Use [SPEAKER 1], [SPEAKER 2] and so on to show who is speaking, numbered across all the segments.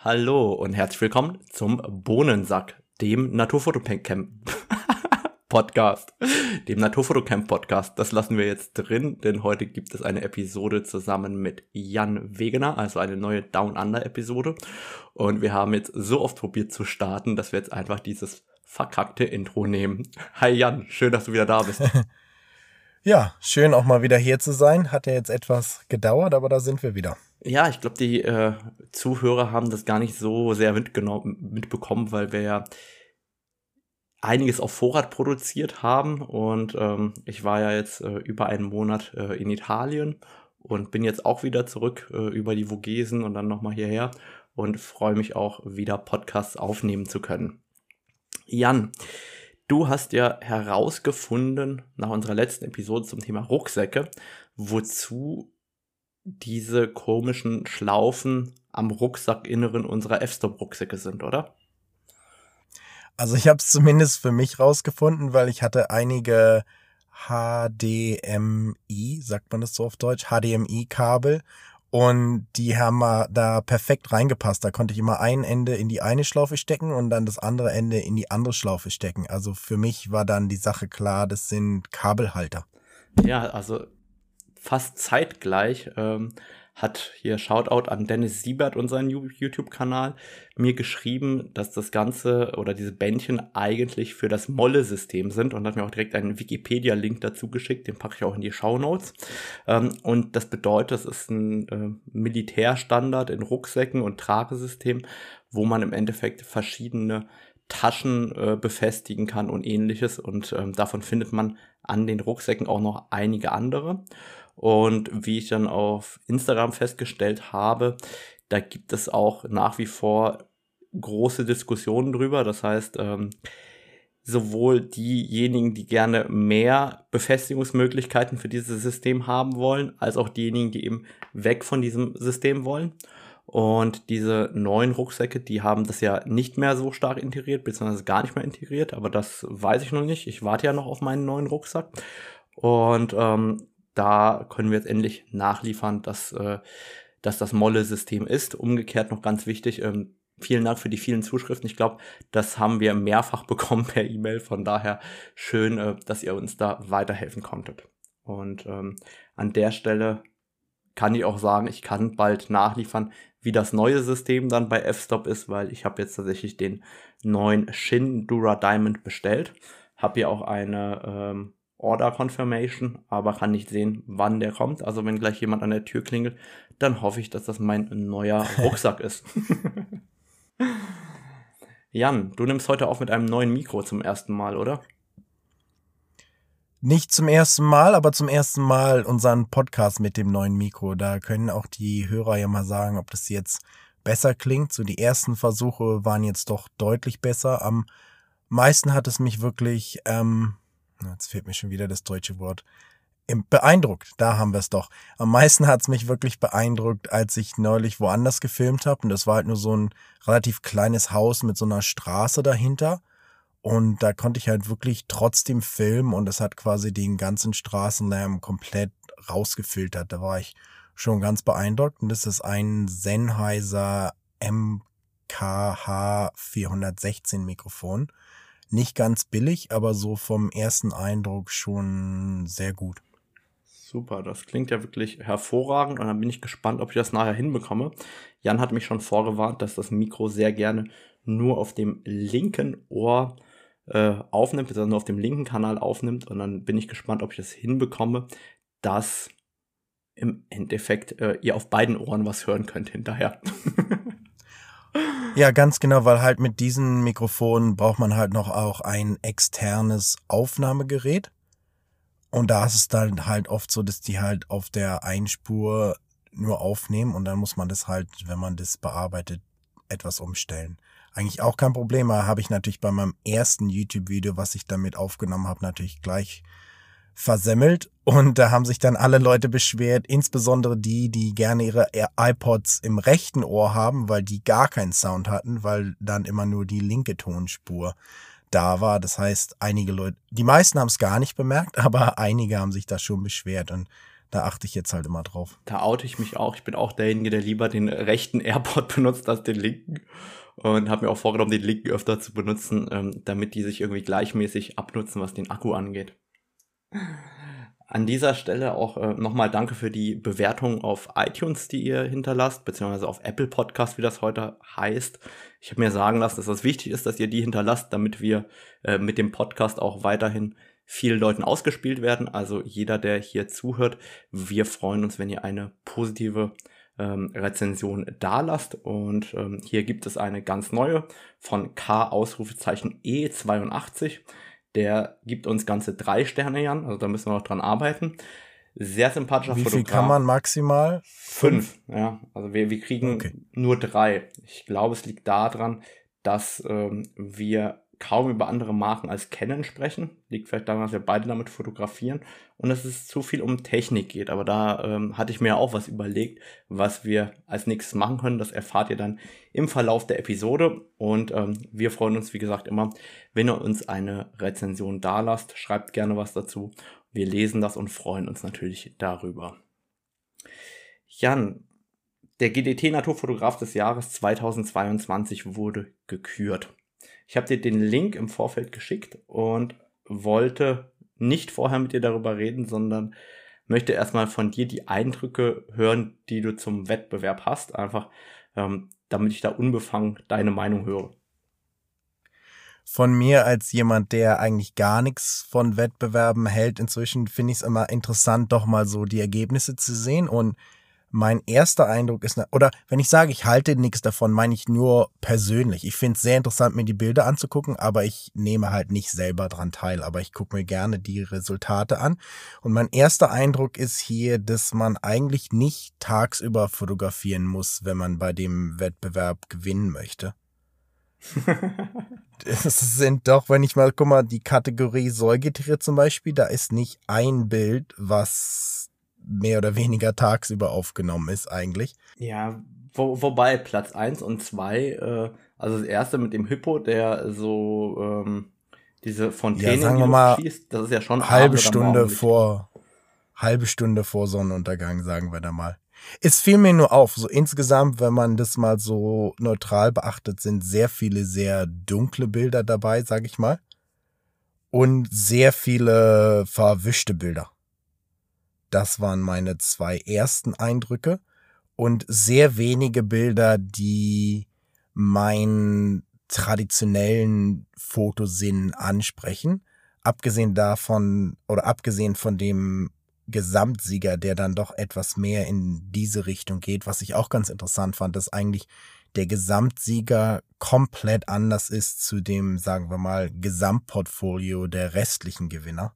[SPEAKER 1] Hallo und herzlich willkommen zum Bohnensack, dem Naturfotocamp Podcast, dem Naturfotocamp Podcast. Das lassen wir jetzt drin, denn heute gibt es eine Episode zusammen mit Jan Wegener, also eine neue Down Under Episode. Und wir haben jetzt so oft probiert zu starten, dass wir jetzt einfach dieses verkackte Intro nehmen. Hi Jan, schön, dass du wieder da bist.
[SPEAKER 2] ja, schön auch mal wieder hier zu sein. Hat ja jetzt etwas gedauert, aber da sind wir wieder.
[SPEAKER 1] Ja, ich glaube, die äh, Zuhörer haben das gar nicht so sehr mitbekommen, weil wir ja einiges auf Vorrat produziert haben. Und ähm, ich war ja jetzt äh, über einen Monat äh, in Italien und bin jetzt auch wieder zurück äh, über die Vogesen und dann nochmal hierher und freue mich auch wieder Podcasts aufnehmen zu können. Jan, du hast ja herausgefunden nach unserer letzten Episode zum Thema Rucksäcke, wozu diese komischen Schlaufen am Rucksackinneren unserer F-Stop-Rucksäcke sind, oder?
[SPEAKER 2] Also ich habe es zumindest für mich rausgefunden, weil ich hatte einige HDMI, sagt man das so auf Deutsch, HDMI-Kabel und die haben da perfekt reingepasst. Da konnte ich immer ein Ende in die eine Schlaufe stecken und dann das andere Ende in die andere Schlaufe stecken. Also für mich war dann die Sache klar, das sind Kabelhalter.
[SPEAKER 1] Ja, also fast zeitgleich ähm, hat hier Shoutout an Dennis Siebert, unseren YouTube-Kanal, mir geschrieben, dass das Ganze oder diese Bändchen eigentlich für das Molle-System sind und hat mir auch direkt einen Wikipedia-Link dazu geschickt, den packe ich auch in die Show Notes. Ähm, und das bedeutet, es ist ein äh, Militärstandard in Rucksäcken und Tragesystem, wo man im Endeffekt verschiedene Taschen äh, befestigen kann und ähnliches. Und ähm, davon findet man an den Rucksäcken auch noch einige andere. Und wie ich dann auf Instagram festgestellt habe, da gibt es auch nach wie vor große Diskussionen drüber. Das heißt, ähm, sowohl diejenigen, die gerne mehr Befestigungsmöglichkeiten für dieses System haben wollen, als auch diejenigen, die eben weg von diesem System wollen. Und diese neuen Rucksäcke, die haben das ja nicht mehr so stark integriert, beziehungsweise gar nicht mehr integriert, aber das weiß ich noch nicht. Ich warte ja noch auf meinen neuen Rucksack. Und ähm, da können wir jetzt endlich nachliefern, dass, äh, dass das Molle-System ist. Umgekehrt noch ganz wichtig, ähm, vielen Dank für die vielen Zuschriften. Ich glaube, das haben wir mehrfach bekommen per E-Mail. Von daher schön, äh, dass ihr uns da weiterhelfen konntet. Und ähm, an der Stelle kann ich auch sagen, ich kann bald nachliefern, wie das neue System dann bei F-Stop ist, weil ich habe jetzt tatsächlich den neuen Shin Dura Diamond bestellt. Habe hier auch eine ähm, Order Confirmation, aber kann nicht sehen, wann der kommt. Also wenn gleich jemand an der Tür klingelt, dann hoffe ich, dass das mein neuer Rucksack ist. Jan, du nimmst heute auf mit einem neuen Mikro zum ersten Mal, oder?
[SPEAKER 2] Nicht zum ersten Mal, aber zum ersten Mal unseren Podcast mit dem neuen Mikro. Da können auch die Hörer ja mal sagen, ob das jetzt besser klingt. So die ersten Versuche waren jetzt doch deutlich besser. Am meisten hat es mich wirklich ähm, Jetzt fehlt mir schon wieder das deutsche Wort. Beeindruckt, da haben wir es doch. Am meisten hat es mich wirklich beeindruckt, als ich neulich woanders gefilmt habe. Und das war halt nur so ein relativ kleines Haus mit so einer Straße dahinter. Und da konnte ich halt wirklich trotzdem filmen und es hat quasi den ganzen Straßenlärm komplett rausgefiltert. Da war ich schon ganz beeindruckt. Und das ist ein Sennheiser MKH 416 Mikrofon nicht ganz billig, aber so vom ersten Eindruck schon sehr gut.
[SPEAKER 1] Super, das klingt ja wirklich hervorragend und dann bin ich gespannt, ob ich das nachher hinbekomme. Jan hat mich schon vorgewarnt, dass das Mikro sehr gerne nur auf dem linken Ohr äh, aufnimmt, also nur auf dem linken Kanal aufnimmt und dann bin ich gespannt, ob ich das hinbekomme, dass im Endeffekt äh, ihr auf beiden Ohren was hören könnt hinterher.
[SPEAKER 2] Ja, ganz genau, weil halt mit diesen Mikrofonen braucht man halt noch auch ein externes Aufnahmegerät. Und da ist es dann halt oft so, dass die halt auf der Einspur nur aufnehmen und dann muss man das halt, wenn man das bearbeitet, etwas umstellen. Eigentlich auch kein Problem, aber habe ich natürlich bei meinem ersten YouTube-Video, was ich damit aufgenommen habe, natürlich gleich versemmelt und da haben sich dann alle Leute beschwert, insbesondere die, die gerne ihre iPods im rechten Ohr haben, weil die gar keinen Sound hatten, weil dann immer nur die linke Tonspur da war. Das heißt, einige Leute, die meisten haben es gar nicht bemerkt, aber einige haben sich da schon beschwert und Da achte ich jetzt halt immer drauf.
[SPEAKER 1] Da oute ich mich auch. Ich bin auch derjenige, der lieber den rechten AirPod benutzt als den linken. Und habe mir auch vorgenommen, den linken öfter zu benutzen, ähm, damit die sich irgendwie gleichmäßig abnutzen, was den Akku angeht. An dieser Stelle auch äh, nochmal danke für die Bewertung auf iTunes, die ihr hinterlasst, beziehungsweise auf Apple Podcast, wie das heute heißt. Ich habe mir sagen lassen, dass das wichtig ist, dass ihr die hinterlasst, damit wir äh, mit dem Podcast auch weiterhin vielen Leuten ausgespielt werden. Also jeder, der hier zuhört, wir freuen uns, wenn ihr eine positive ähm, Rezension dalasst. Und ähm, hier gibt es eine ganz neue von K Ausrufezeichen E82. Der gibt uns ganze drei Sterne, Jan. Also da müssen wir noch dran arbeiten. Sehr sympathischer
[SPEAKER 2] Wie
[SPEAKER 1] Fotograf.
[SPEAKER 2] viel kann man maximal?
[SPEAKER 1] Fünf, ja. Also wir, wir kriegen
[SPEAKER 2] Okay.
[SPEAKER 1] nur drei. Ich glaube, es liegt daran, dass ähm, wir kaum über andere Marken als Canon sprechen. Liegt vielleicht daran, dass wir beide damit fotografieren und dass es zu viel um Technik geht. Aber da ähm, hatte ich mir auch was überlegt, was wir als nächstes machen können. Das erfahrt ihr dann im Verlauf der Episode. Und ähm, wir freuen uns, wie gesagt, immer, wenn ihr uns eine Rezension dalasst. Schreibt gerne was dazu. Wir lesen das und freuen uns natürlich darüber. Jan, der GDT Naturfotograf des Jahres 2022 wurde gekürt. Ich habe dir den Link im Vorfeld geschickt und wollte nicht vorher mit dir darüber reden, sondern möchte erstmal von dir die Eindrücke hören, die du zum Wettbewerb hast, einfach ähm, damit ich da unbefangen deine Meinung höre.
[SPEAKER 2] Von mir als jemand, der eigentlich gar nichts von Wettbewerben hält, inzwischen finde ich es immer interessant, doch mal so die Ergebnisse zu sehen. Und mein erster Eindruck ist, oder wenn ich sage, ich halte nichts davon, meine ich nur persönlich. Ich finde es sehr interessant, mir die Bilder anzugucken, aber ich nehme halt nicht selber dran teil. Aber ich gucke mir gerne die Resultate an. Und mein erster Eindruck ist hier, dass man eigentlich nicht tagsüber fotografieren muss, wenn man bei dem Wettbewerb gewinnen möchte. Es sind doch, wenn ich mal, guck mal, die Kategorie Säugetiere zum Beispiel, da ist nicht ein Bild, was mehr oder weniger tagsüber aufgenommen ist eigentlich.
[SPEAKER 1] Ja, wo, wobei Platz 1 und 2, äh, also das erste mit dem Hippo, der so ähm, diese Fontäne
[SPEAKER 2] Ja, sagen wir mal,
[SPEAKER 1] schießt, das ist ja schon
[SPEAKER 2] Halbe Stunde vor, halbe Stunde vor Sonnenuntergang, sagen wir da mal. Es fiel mir nur auf, so insgesamt, wenn man das mal so neutral beachtet, sind sehr viele sehr dunkle Bilder dabei, sag ich mal. Und sehr viele verwischte Bilder. Das waren meine zwei ersten Eindrücke. Und sehr wenige Bilder, die meinen traditionellen Fotosinn ansprechen. Abgesehen davon oder abgesehen von dem Gesamtsieger, der dann doch etwas mehr in diese Richtung geht, was ich auch ganz interessant fand, dass eigentlich der Gesamtsieger komplett anders ist zu dem, sagen wir mal, Gesamtportfolio der restlichen Gewinner.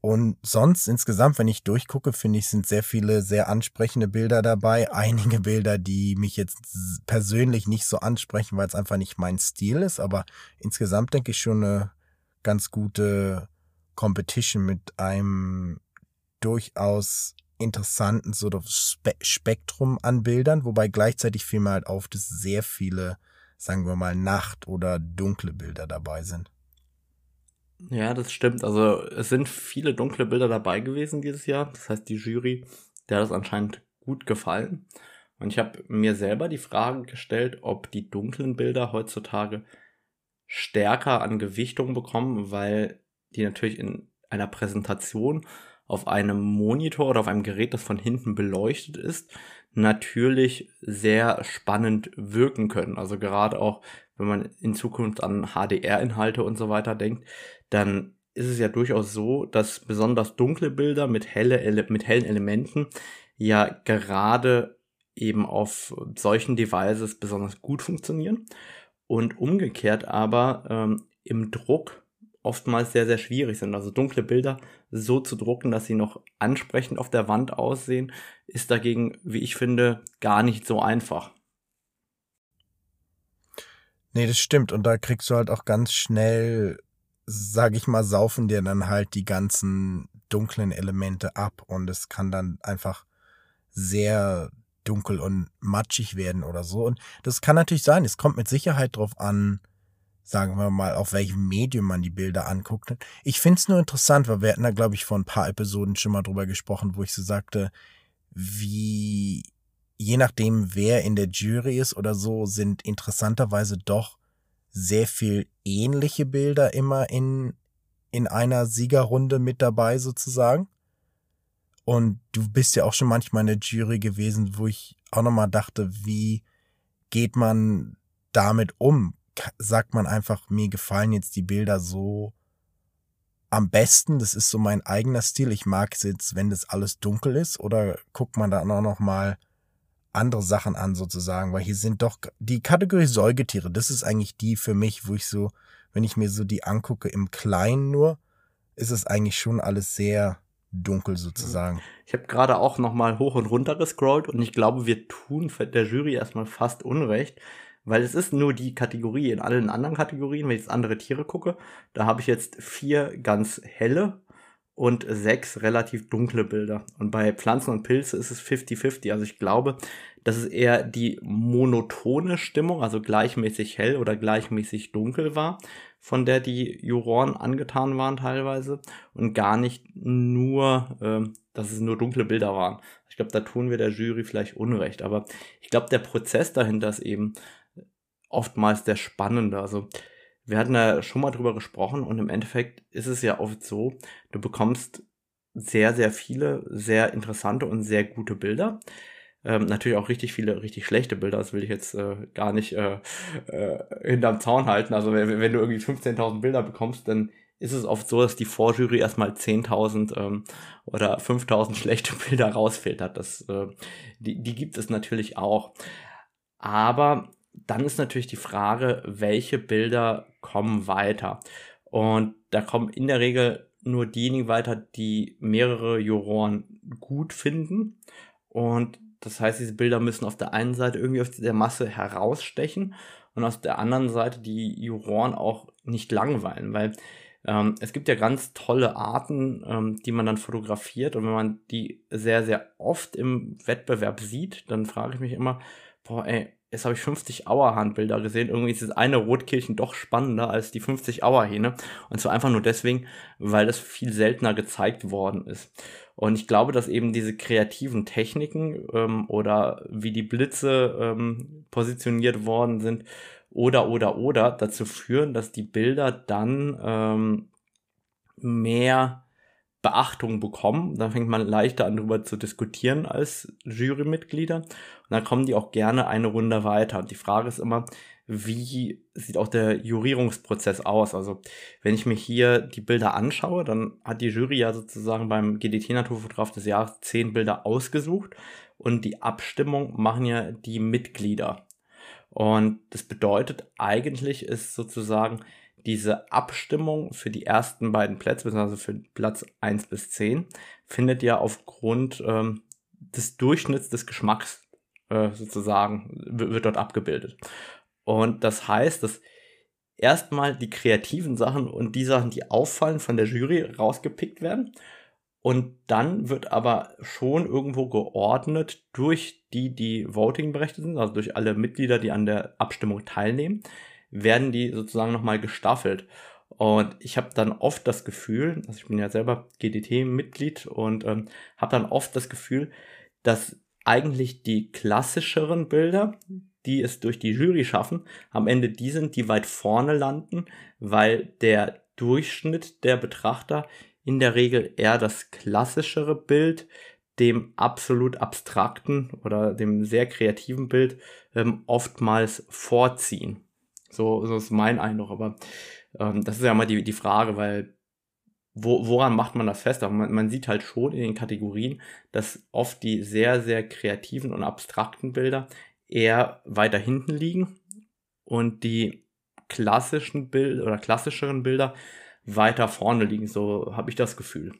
[SPEAKER 2] Und sonst insgesamt, wenn ich durchgucke, finde ich, sind sehr viele sehr ansprechende Bilder dabei. Einige Bilder, die mich jetzt persönlich nicht so ansprechen, weil es einfach nicht mein Stil ist. Aber insgesamt denke ich schon eine ganz gute Competition mit einem durchaus interessanten so of Spe Spektrum an Bildern, wobei gleichzeitig fiel mir halt auf, dass sehr viele, sagen wir mal, Nacht- oder dunkle Bilder dabei sind.
[SPEAKER 1] Ja, das stimmt. Also es sind viele dunkle Bilder dabei gewesen dieses Jahr. Das heißt, die Jury, der hat es anscheinend gut gefallen. Und ich habe mir selber die Frage gestellt, ob die dunklen Bilder heutzutage stärker an Gewichtung bekommen, weil die natürlich in einer Präsentation auf einem Monitor oder auf einem Gerät, das von hinten beleuchtet ist, natürlich sehr spannend wirken können. Also gerade auch, wenn man in Zukunft an HDR-Inhalte und so weiter denkt, dann ist es ja durchaus so, dass besonders dunkle Bilder mit, helle, Ele mit hellen Elementen ja gerade eben auf solchen Devices besonders gut funktionieren und umgekehrt aber ähm, im Druck oftmals sehr, sehr schwierig sind. Also dunkle Bilder so zu drucken, dass sie noch ansprechend auf der Wand aussehen, ist dagegen, wie ich finde, gar nicht so einfach.
[SPEAKER 2] Nee, das stimmt. Und da kriegst du halt auch ganz schnell, sag ich mal, saufen dir dann halt die ganzen dunklen Elemente ab. Und es kann dann einfach sehr dunkel und matschig werden oder so. Und das kann natürlich sein. Es kommt mit Sicherheit drauf an, sagen wir mal, auf welchem Medium man die Bilder anguckt. Ich finde es nur interessant, weil wir hatten da, glaube ich, vor ein paar Episoden schon mal drüber gesprochen, wo ich so sagte, wie je nachdem, wer in der Jury ist oder so, sind interessanterweise doch sehr viel ähnliche Bilder immer in, in einer Siegerrunde mit dabei sozusagen. Und du bist ja auch schon manchmal in der Jury gewesen, wo ich auch nochmal dachte, wie geht man damit um? Sagt man einfach, mir gefallen jetzt die Bilder so am besten, das ist so mein eigener Stil. Ich mag es jetzt, wenn das alles dunkel ist, oder guckt man dann auch noch andere Sachen an sozusagen, weil hier sind doch die Kategorie Säugetiere, das ist eigentlich die für mich, wo ich so, wenn ich mir so die angucke im Kleinen nur, ist es eigentlich schon alles sehr dunkel sozusagen.
[SPEAKER 1] Ich habe gerade auch noch mal hoch und runter gescrollt und ich glaube, wir tun der Jury erstmal fast Unrecht, weil es ist nur die Kategorie. In allen anderen Kategorien, wenn ich jetzt andere Tiere gucke, da habe ich jetzt vier ganz helle und sechs relativ dunkle Bilder. Und bei Pflanzen und Pilze ist es 50-50. Also ich glaube, das ist eher die monotone Stimmung, also gleichmäßig hell oder gleichmäßig dunkel war, von der die Juroren angetan waren teilweise. Und gar nicht nur, äh, dass es nur dunkle Bilder waren. Ich glaube, da tun wir der Jury vielleicht Unrecht. Aber ich glaube, der Prozess dahinter ist eben oftmals der spannende. Also wir hatten da schon mal drüber gesprochen und im Endeffekt ist es ja oft so, du bekommst sehr, sehr viele, sehr interessante und sehr gute Bilder. Ähm, natürlich auch richtig viele, richtig schlechte Bilder, das will ich jetzt äh, gar nicht äh, äh, hinterm Zaun halten. Also wenn, wenn du irgendwie 15.000 Bilder bekommst, dann ist es oft so, dass die Vorjury erstmal 10.000 ähm, oder 5.000 schlechte Bilder rausfiltert. Das, äh, die, die gibt es natürlich auch. Aber dann ist natürlich die Frage, welche Bilder kommen weiter. Und da kommen in der Regel nur diejenigen weiter, die mehrere Juroren gut finden. Und das heißt, diese Bilder müssen auf der einen Seite irgendwie aus der Masse herausstechen und auf der anderen Seite die Juroren auch nicht langweilen, weil ähm, es gibt ja ganz tolle Arten, ähm, die man dann fotografiert und wenn man die sehr, sehr oft im Wettbewerb sieht, dann frage ich mich immer, boah, ey, jetzt habe ich 50 Auerhahnbilder gesehen. Irgendwie ist das eine Rotkehlchen doch spannender als die 50 Auerhähne. Und zwar einfach nur deswegen, weil das viel seltener gezeigt worden ist. Und ich glaube, dass eben diese kreativen Techniken ähm, oder wie die Blitze ähm, positioniert worden sind oder oder oder dazu führen, dass die Bilder dann ähm, mehr Beachtung bekommen. Dann fängt man leichter an, darüber zu diskutieren als Jurymitglieder. Und dann kommen die auch gerne eine Runde weiter. Und die Frage ist immer, wie sieht auch der Jurierungsprozess aus? Also, wenn ich mir hier die Bilder anschaue, dann hat die Jury ja sozusagen beim GDT Naturfotograf des Jahres zehn Bilder ausgesucht und die Abstimmung machen ja die Mitglieder. Und das bedeutet, eigentlich ist sozusagen diese Abstimmung für die ersten beiden Plätze, beziehungsweise für Platz 1 bis 10, findet ja aufgrund ähm, des Durchschnitts des Geschmacks äh, sozusagen, wird dort abgebildet. Und das heißt, dass erstmal die kreativen Sachen und die Sachen, die auffallen, von der Jury rausgepickt werden. Und dann wird aber schon irgendwo geordnet durch die, die Voting berechtigt sind, also durch alle Mitglieder, die an der Abstimmung teilnehmen werden die sozusagen nochmal gestaffelt. Und ich habe dann oft das Gefühl, also ich bin ja selber GDT-Mitglied und ähm, habe dann oft das Gefühl, dass eigentlich die klassischeren Bilder, die es durch die Jury schaffen, am Ende die sind, die weit vorne landen, weil der Durchschnitt der Betrachter in der Regel eher das klassischere Bild dem absolut abstrakten oder dem sehr kreativen Bild ähm, oftmals vorziehen. So, so ist mein Eindruck. Aber ähm, das ist ja mal die, die Frage, weil wo, woran macht man das fest? Aber man, man sieht halt schon in den Kategorien, dass oft die sehr, sehr kreativen und abstrakten Bilder eher weiter hinten liegen und die klassischen Bilder oder klassischeren Bilder weiter vorne liegen. So habe ich das Gefühl.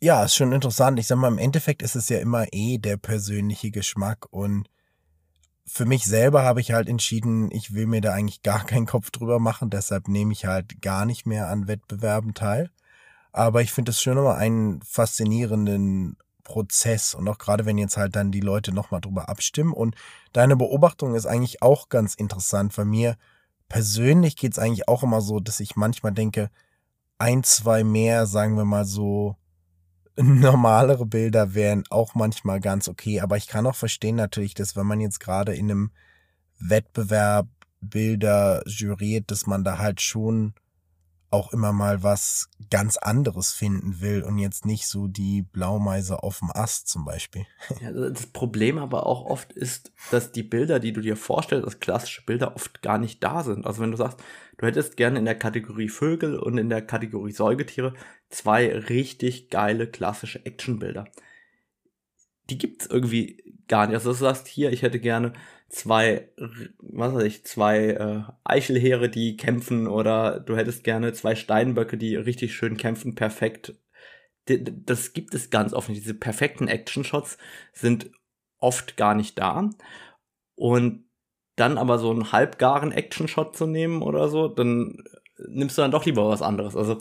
[SPEAKER 2] Ja, ist schon interessant. Ich sag mal, im Endeffekt ist es ja immer eh der persönliche Geschmack und für mich selber habe ich halt entschieden, ich will mir da eigentlich gar keinen Kopf drüber machen, deshalb nehme ich halt gar nicht mehr an Wettbewerben teil. Aber ich finde es schon immer einen faszinierenden Prozess und auch gerade wenn jetzt halt dann die Leute nochmal drüber abstimmen und deine Beobachtung ist eigentlich auch ganz interessant. Bei mir persönlich geht es eigentlich auch immer so, dass ich manchmal denke, ein, zwei mehr, sagen wir mal so, normalere Bilder wären auch manchmal ganz okay. Aber ich kann auch verstehen natürlich, dass wenn man jetzt gerade in einem Wettbewerb Bilder juriert, dass man da halt schon auch immer mal was ganz anderes finden will und jetzt nicht so die Blaumeise auf dem Ast zum Beispiel.
[SPEAKER 1] Ja, also das Problem aber auch oft ist, dass die Bilder, die du dir vorstellst, als klassische Bilder, oft gar nicht da sind. Also wenn du sagst, du hättest gerne in der Kategorie Vögel und in der Kategorie Säugetiere zwei richtig geile klassische Actionbilder. Die gibt's irgendwie gar nicht. Also du sagst hier, ich hätte gerne zwei, was weiß ich, zwei äh, Eichelheere, die kämpfen oder du hättest gerne zwei Steinböcke, die richtig schön kämpfen, perfekt. Das gibt es ganz oft nicht. Diese perfekten Action-Shots sind oft gar nicht da. Und dann aber so einen halbgaren Action-Shot zu nehmen oder so, dann nimmst du dann doch lieber was anderes. Also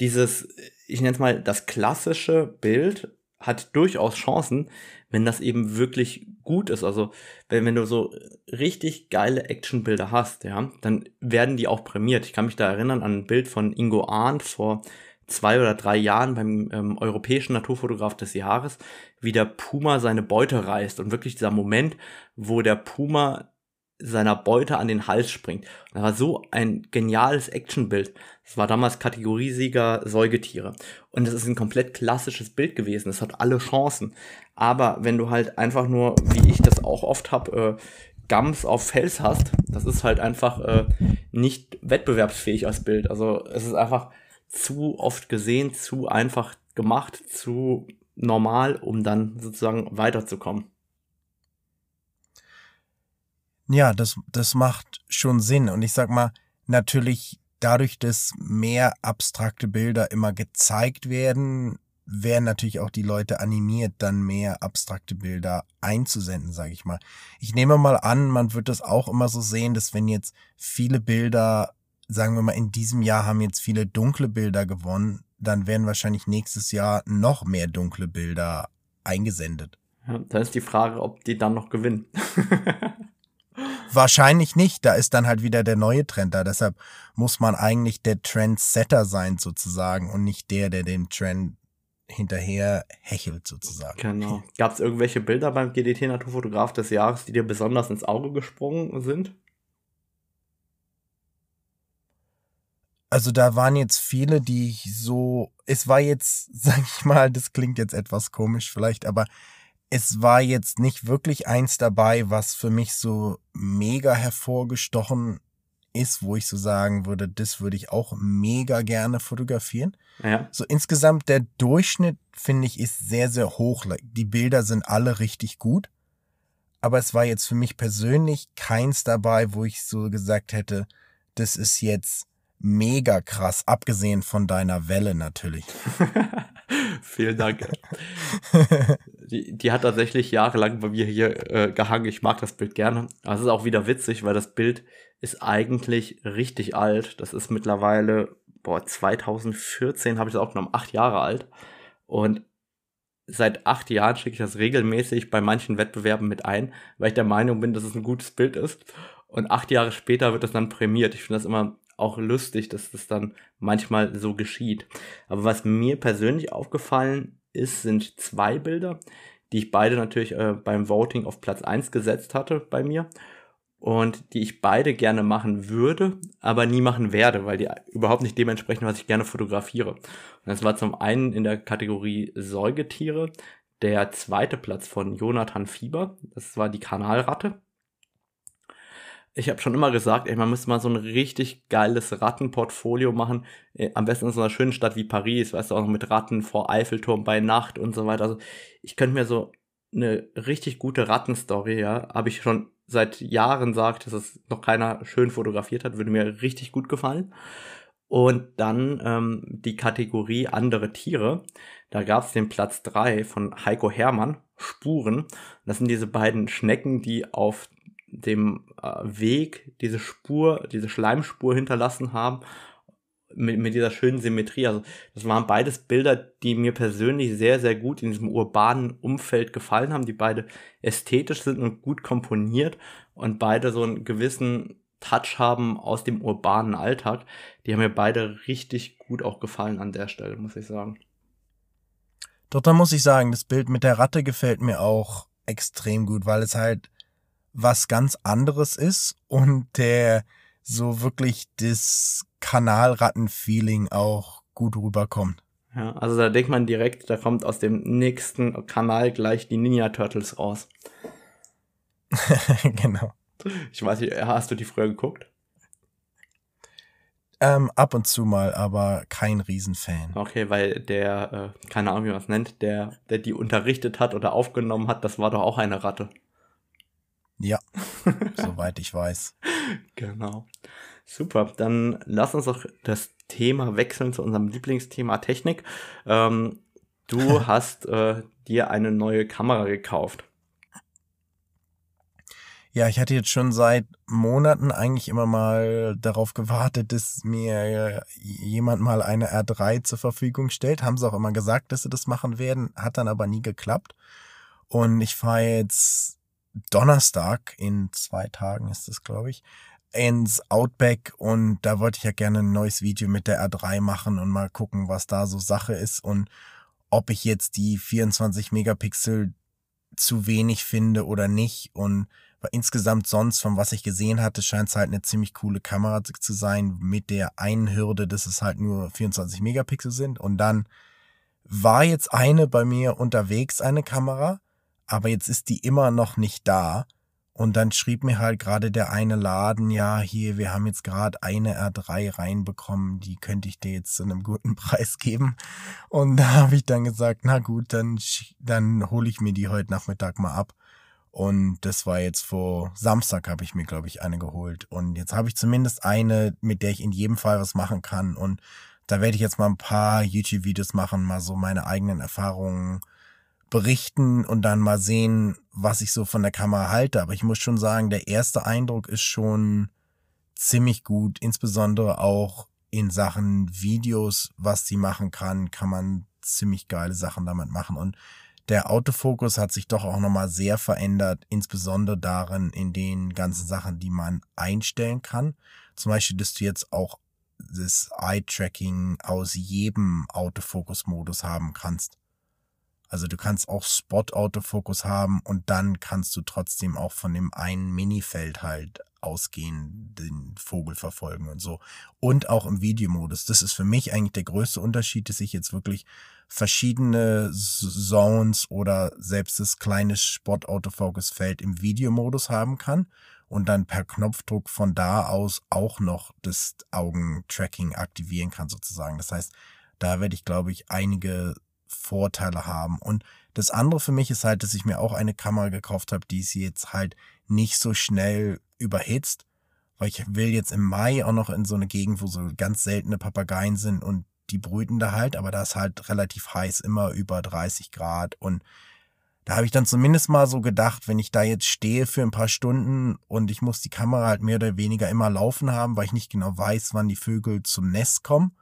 [SPEAKER 1] dieses, ich nenne es mal, das klassische Bild hat durchaus Chancen, wenn das eben wirklich gut ist. Also wenn, wenn du so richtig geile Actionbilder hast, ja, dann werden die auch prämiert. Ich kann mich da erinnern an ein Bild von Ingo Arndt vor zwei oder drei Jahren beim ähm, europäischen Naturfotograf des Jahres, wie der Puma seine Beute reißt und wirklich dieser Moment, wo der Puma seiner Beute an den Hals springt. Das war so ein geniales Actionbild. Das war damals Kategoriesieger Säugetiere. Und es ist ein komplett klassisches Bild gewesen. Es hat alle Chancen. Aber wenn du halt einfach nur, wie ich das auch oft hab, äh, Gams auf Fels hast, das ist halt einfach äh, nicht wettbewerbsfähig als Bild. Also es ist einfach zu oft gesehen, zu einfach gemacht, zu normal, um dann sozusagen weiterzukommen.
[SPEAKER 2] Ja, das, das macht schon Sinn. Und ich sag mal, natürlich dadurch, dass mehr abstrakte Bilder immer gezeigt werden, werden natürlich auch die Leute animiert, dann mehr abstrakte Bilder einzusenden, sage ich mal. Ich nehme mal an, man wird das auch immer so sehen, dass wenn jetzt viele Bilder, sagen wir mal, in diesem Jahr haben jetzt viele dunkle Bilder gewonnen, dann werden wahrscheinlich nächstes Jahr noch mehr dunkle Bilder eingesendet.
[SPEAKER 1] Ja, da ist die Frage, ob die dann noch gewinnen.
[SPEAKER 2] Wahrscheinlich nicht. Da ist dann halt wieder der neue Trend da. Deshalb muss man eigentlich der Trendsetter sein sozusagen und nicht der, der den Trend hinterher hechelt sozusagen.
[SPEAKER 1] Genau. Gab es irgendwelche Bilder beim GDT Naturfotograf des Jahres, die dir besonders ins Auge gesprungen sind?
[SPEAKER 2] Also da waren jetzt viele, die ich so, es war jetzt, sag ich mal, das klingt jetzt etwas komisch vielleicht, aber es war jetzt nicht wirklich eins dabei, was für mich so mega hervorgestochen ist, wo ich so sagen würde, das würde ich auch mega gerne fotografieren. Ja. So insgesamt der Durchschnitt finde ich ist sehr sehr hoch. Die Bilder sind alle richtig gut, aber es war jetzt für mich persönlich keins dabei, wo ich so gesagt hätte, das ist jetzt mega krass, abgesehen von deiner Welle natürlich.
[SPEAKER 1] Vielen Dank. die, die hat tatsächlich jahrelang bei mir hier äh, gehangen. Ich mag das Bild gerne. Es ist auch wieder witzig, weil das Bild ist eigentlich richtig alt. Das ist mittlerweile, boah, 2014 habe ich das auch genommen, acht Jahre alt. Und seit acht Jahren schicke ich das regelmäßig bei manchen Wettbewerben mit ein, weil ich der Meinung bin, dass es ein gutes Bild ist. Und acht Jahre später wird das dann prämiert. Ich finde das immer auch lustig, dass das dann manchmal so geschieht. Aber was mir persönlich aufgefallen ist, sind zwei Bilder, die ich beide natürlich äh, beim Voting auf Platz 1 gesetzt hatte bei mir und die ich beide gerne machen würde, aber nie machen werde, weil die überhaupt nicht dementsprechend, was ich gerne fotografiere. Und das war zum einen in der Kategorie Säugetiere der zweite Platz von Jonathan Fieber. Das war die Kanalratte ich habe schon immer gesagt, ey, man müsste mal so ein richtig geiles Rattenportfolio machen. Äh, am besten in so einer schönen Stadt wie Paris, weißt du, auch noch mit Ratten vor Eiffelturm bei Nacht und so weiter. Also ich könnte mir so eine richtig gute Rattenstory, ja, habe ich schon seit Jahren sagt, dass es noch keiner schön fotografiert hat, würde mir richtig gut gefallen. Und dann ähm, die Kategorie andere Tiere. Da gab es den Platz drei von Heiko Hermann, Spuren. Das sind diese beiden Schnecken, die auf dem äh, Weg diese Spur, diese Schleimspur hinterlassen haben. mit, mit dieser schönen Symmetrie. Also das waren beides Bilder, die mir persönlich sehr, sehr gut in diesem urbanen Umfeld gefallen haben, die beide ästhetisch sind und gut komponiert und beide so einen gewissen Touch haben aus dem urbanen Alltag. Die haben mir beide richtig gut auch gefallen an der Stelle, muss ich sagen.
[SPEAKER 2] Doch da muss ich sagen, das Bild mit der Ratte gefällt mir auch extrem gut, weil es halt was ganz anderes ist und der so wirklich das Kanalratten-Feeling auch gut rüberkommt.
[SPEAKER 1] Ja, also da denkt man direkt, da kommt aus dem nächsten Kanal gleich die Ninja Turtles raus.
[SPEAKER 2] genau.
[SPEAKER 1] Ich weiß nicht, hast du die früher geguckt?
[SPEAKER 2] Ähm, ab und zu mal, aber kein Riesenfan.
[SPEAKER 1] Okay, weil der, äh, keine Ahnung, wie man es nennt, der, der die unterrichtet hat oder aufgenommen hat, das war doch auch eine Ratte.
[SPEAKER 2] Ja, soweit ich weiß.
[SPEAKER 1] Genau. Super, dann lass uns doch das Thema wechseln zu unserem Lieblingsthema Technik. Ähm, du hast äh, dir eine neue Kamera gekauft.
[SPEAKER 2] Ja, ich hatte jetzt schon seit Monaten eigentlich immer mal darauf gewartet, dass mir jemand mal eine R3 zur Verfügung stellt. Haben sie auch immer gesagt, dass sie das machen werden, hat dann aber nie geklappt. Und ich fahre jetzt Donnerstag, in zwei Tagen ist es, glaube ich, ins Outback. Und da wollte ich ja gerne ein neues Video mit der R3 machen und mal gucken, was da so Sache ist und ob ich jetzt die 24 Megapixel zu wenig finde oder nicht. Und insgesamt sonst, von was ich gesehen hatte, scheint es halt eine ziemlich coole Kamera zu sein, mit der einen Hürde, dass es halt nur 24 Megapixel sind. Und dann war jetzt eine bei mir unterwegs, eine Kamera, aber jetzt ist die immer noch nicht da. Und dann schrieb mir halt gerade der eine Laden, ja, hier, wir haben jetzt gerade eine R3 reinbekommen, die könnte ich dir jetzt zu einem guten Preis geben. Und da habe ich dann gesagt, na gut, dann, dann hole ich mir die heute Nachmittag mal ab. Und das war jetzt vor Samstag habe ich mir, glaube ich, eine geholt. Und jetzt habe ich zumindest eine, mit der ich in jedem Fall was machen kann. Und da werde ich jetzt mal ein paar YouTube-Videos machen, mal so meine eigenen Erfahrungen berichten und dann mal sehen, was ich so von der Kamera halte. Aber ich muss schon sagen, der erste Eindruck ist schon ziemlich gut. Insbesondere auch in Sachen Videos, was sie machen kann, kann man ziemlich geile Sachen damit machen. Und der Autofokus hat sich doch auch nochmal sehr verändert, insbesondere darin in den ganzen Sachen, die man einstellen kann. Zum Beispiel, dass du jetzt auch das Eye-Tracking aus jedem Autofokus-Modus haben kannst. Also du kannst auch Spot-Autofokus haben und dann kannst du trotzdem auch von dem einen Minifeld halt ausgehen, den Vogel verfolgen und so. Und auch im Videomodus. Das ist für mich eigentlich der größte Unterschied, dass ich jetzt wirklich verschiedene Zones oder selbst das kleine Spot-Autofocus-Feld im Videomodus haben kann und dann per Knopfdruck von da aus auch noch das Augentracking aktivieren kann sozusagen. Das heißt, da werde ich, glaube ich, einige Vorteile haben. Und das andere für mich ist halt, dass ich mir auch eine Kamera gekauft habe, die sie jetzt halt nicht so schnell überhitzt, weil ich will jetzt im Mai auch noch in so eine Gegend, wo so ganz seltene Papageien sind und die brüten da halt, aber da ist halt relativ heiß, immer über 30 Grad und da habe ich dann zumindest mal so gedacht, wenn ich da jetzt stehe für ein paar Stunden und ich muss die Kamera halt mehr oder weniger immer laufen haben, weil ich nicht genau weiß, wann die Vögel zum Nest kommen.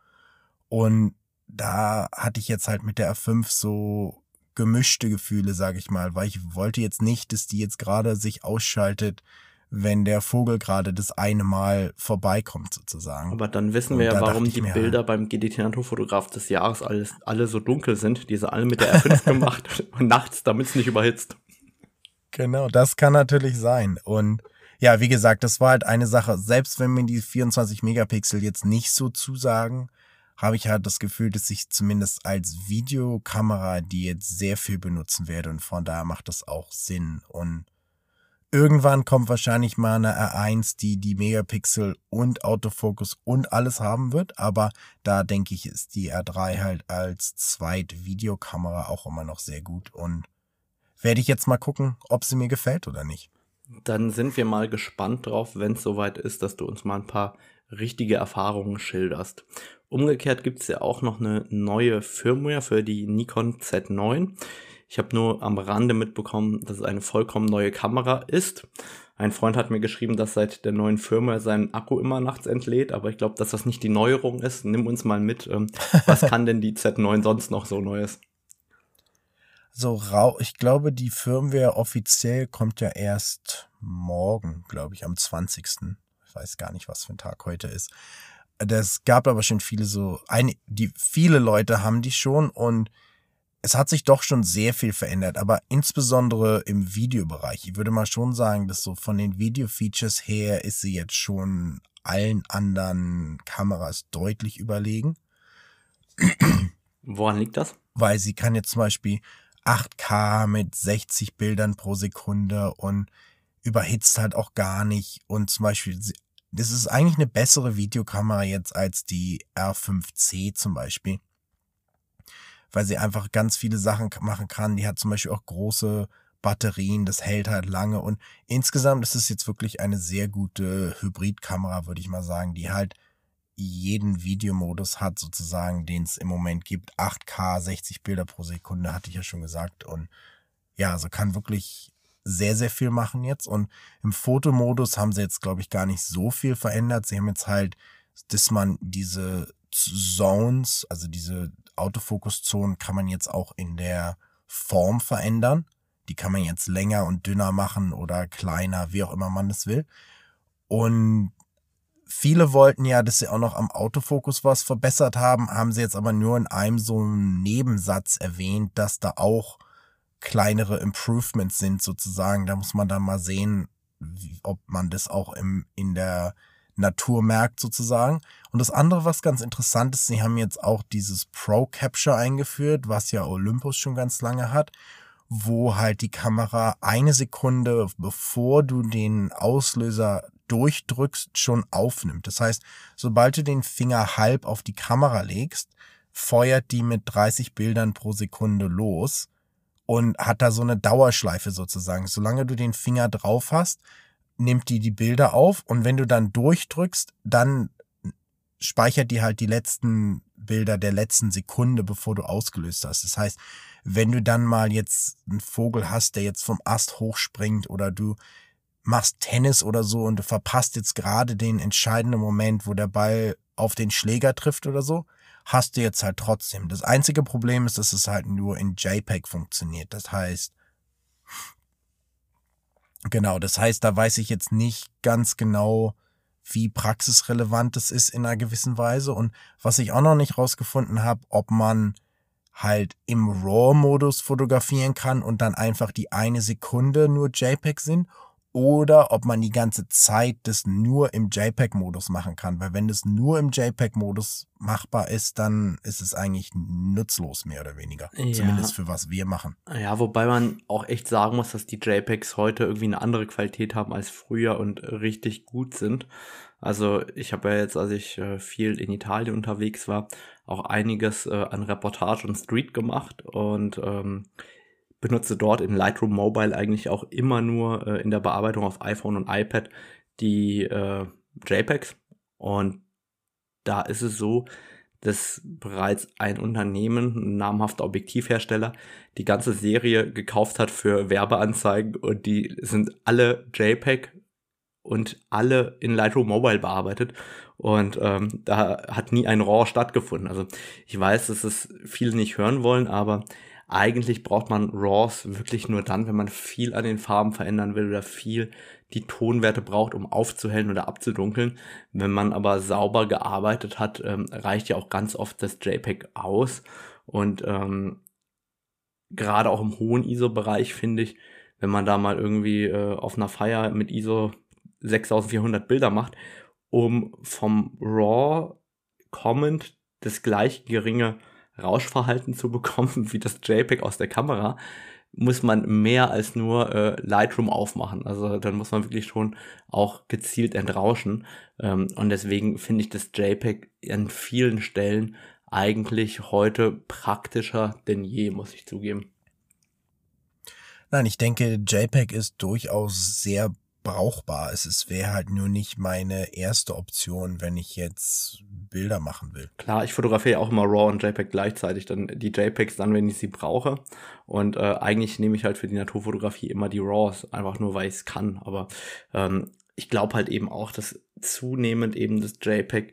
[SPEAKER 2] Und da hatte ich jetzt halt mit der R5 so gemischte Gefühle, sage ich mal, weil ich wollte jetzt nicht, dass die jetzt gerade sich ausschaltet, wenn der Vogel gerade das eine Mal vorbeikommt sozusagen.
[SPEAKER 1] Aber dann wissen und wir ja, warum die Bilder halt, beim GDT Naturfotograf des Jahres alles, alle so dunkel sind. Die sind alle mit der R5 gemacht und nachts, damit es nicht überhitzt.
[SPEAKER 2] Genau, das kann natürlich sein. Und ja, wie gesagt, das war halt eine Sache. Selbst wenn mir die 24 Megapixel jetzt nicht so zusagen, habe ich halt das Gefühl, dass ich zumindest als Videokamera die jetzt sehr viel benutzen werde und von daher macht das auch Sinn. Und Irgendwann kommt wahrscheinlich mal eine R1, die die Megapixel und Autofokus und alles haben wird, aber da denke ich, ist die R3 halt als Zweit-Videokamera auch immer noch sehr gut und werde ich jetzt mal gucken, ob sie mir gefällt oder nicht.
[SPEAKER 1] Dann sind wir mal gespannt drauf, wenn es soweit ist, dass du uns mal ein paar richtige Erfahrungen schilderst. Umgekehrt gibt es ja auch noch eine neue Firmware für die Nikon Z9. Ich habe nur am Rande mitbekommen, dass es eine vollkommen neue Kamera ist. Ein Freund hat mir geschrieben, dass seit der neuen Firma sein Akku immer nachts entlädt, aber ich glaube, dass das nicht die Neuerung ist. Nimm uns mal mit. Ähm, was kann denn die Z9 sonst noch so Neues?
[SPEAKER 2] So rau, ich glaube, die Firmware offiziell kommt ja erst morgen, glaube ich, am 20. Ich weiß gar nicht, was für ein Tag heute ist. Das gab aber schon viele so, ein, die, viele Leute haben die schon und es hat sich doch schon sehr viel verändert, aber insbesondere im Videobereich. Ich würde mal schon sagen, dass so von den Video-Features her ist sie jetzt schon allen anderen Kameras deutlich überlegen.
[SPEAKER 1] Woran liegt das?
[SPEAKER 2] Weil sie kann jetzt zum Beispiel 8K mit 60 Bildern pro Sekunde und überhitzt halt auch gar nicht. Und zum Beispiel, das ist eigentlich eine bessere Videokamera jetzt als die R5C zum Beispiel. Weil sie einfach ganz viele Sachen machen kann. Die hat zum Beispiel auch große Batterien, das hält halt lange. Und insgesamt ist es jetzt wirklich eine sehr gute Hybridkamera, würde ich mal sagen, die halt jeden Videomodus hat, sozusagen, den es im Moment gibt. 8K, 60 Bilder pro Sekunde, hatte ich ja schon gesagt. Und ja, also kann wirklich sehr, sehr viel machen jetzt. Und im Fotomodus haben sie jetzt, glaube ich, gar nicht so viel verändert. Sie haben jetzt halt, dass man diese Zones, also diese Autofokuszonen, kann man jetzt auch in der Form verändern. Die kann man jetzt länger und dünner machen oder kleiner, wie auch immer man es will. Und Viele wollten ja, dass sie auch noch am Autofokus was verbessert haben, haben sie jetzt aber nur in einem so einen Nebensatz erwähnt, dass da auch kleinere Improvements sind sozusagen. Da muss man dann mal sehen, wie, ob man das auch im, in der Natur merkt sozusagen. Und das andere, was ganz interessant ist, sie haben jetzt auch dieses Pro Capture eingeführt, was ja Olympus schon ganz lange hat, wo halt die Kamera eine Sekunde bevor du den Auslöser durchdrückst, schon aufnimmt. Das heißt, sobald du den Finger halb auf die Kamera legst, feuert die mit 30 Bildern pro Sekunde los und hat da so eine Dauerschleife sozusagen. Solange du den Finger drauf hast, nimmt die die Bilder auf und wenn du dann durchdrückst, dann speichert die halt die letzten Bilder der letzten Sekunde, bevor du ausgelöst hast. Das heißt, wenn du dann mal jetzt einen Vogel hast, der jetzt vom Ast hochspringt oder du machst Tennis oder so und du verpasst jetzt gerade den entscheidenden Moment, wo der Ball auf den Schläger trifft oder so, hast du jetzt halt trotzdem. Das einzige Problem ist, dass es halt nur in JPEG funktioniert. Das heißt, genau, das heißt, da weiß ich jetzt nicht ganz genau, wie praxisrelevant es ist in einer gewissen Weise. Und was ich auch noch nicht rausgefunden habe, ob man halt im RAW-Modus fotografieren kann und dann einfach die eine Sekunde nur JPEG sind oder ob man die ganze Zeit das nur im JPEG-Modus machen kann. Weil wenn das nur im JPEG-Modus machbar ist, dann ist es eigentlich nutzlos, mehr oder weniger. Ja. Zumindest für was wir machen.
[SPEAKER 1] Ja, wobei man auch echt sagen muss, dass die JPEGs heute irgendwie eine andere Qualität haben als früher und richtig gut sind. Also ich habe ja jetzt, als ich äh, viel in Italien unterwegs war, auch einiges äh, an Reportage und Street gemacht und ähm, benutze dort in Lightroom Mobile eigentlich auch immer nur äh, in der Bearbeitung auf iPhone und iPad die äh, JPEGs. Und da ist es so, dass bereits ein Unternehmen, ein namhafter Objektivhersteller, die ganze Serie gekauft hat für Werbeanzeigen und die sind alle JPEG und alle in Lightroom Mobile bearbeitet. Und ähm, da hat nie ein RAW stattgefunden. Also ich weiß, dass es viele nicht hören wollen, aber eigentlich braucht man RAWs wirklich nur dann, wenn man viel an den Farben verändern will oder viel die Tonwerte braucht, um aufzuhellen oder abzudunkeln. Wenn man aber sauber gearbeitet hat, ähm, reicht ja auch ganz oft das JPEG aus. Und ähm, gerade auch im hohen ISO-Bereich finde ich, wenn man da mal irgendwie äh, auf einer Feier mit ISO 6400 Bilder macht, um vom RAW kommend das gleich geringe Rauschverhalten zu bekommen wie das JPEG aus der Kamera, muss man mehr als nur äh, Lightroom aufmachen. Also dann muss man wirklich schon auch gezielt entrauschen. Ähm, und deswegen finde ich das JPEG an vielen Stellen eigentlich heute praktischer denn je, muss ich zugeben.
[SPEAKER 2] Nein, ich denke, JPEG ist durchaus sehr brauchbar. Es, es wäre halt nur nicht meine erste Option, wenn ich jetzt Bilder machen will.
[SPEAKER 1] Klar, ich fotografiere auch immer RAW und JPEG gleichzeitig, dann die JPEGs dann, wenn ich sie brauche. Und äh, eigentlich nehme ich halt für die Naturfotografie immer die RAWs, einfach nur weil ich es kann. Aber ähm, ich glaube halt eben auch, dass zunehmend eben das JPEG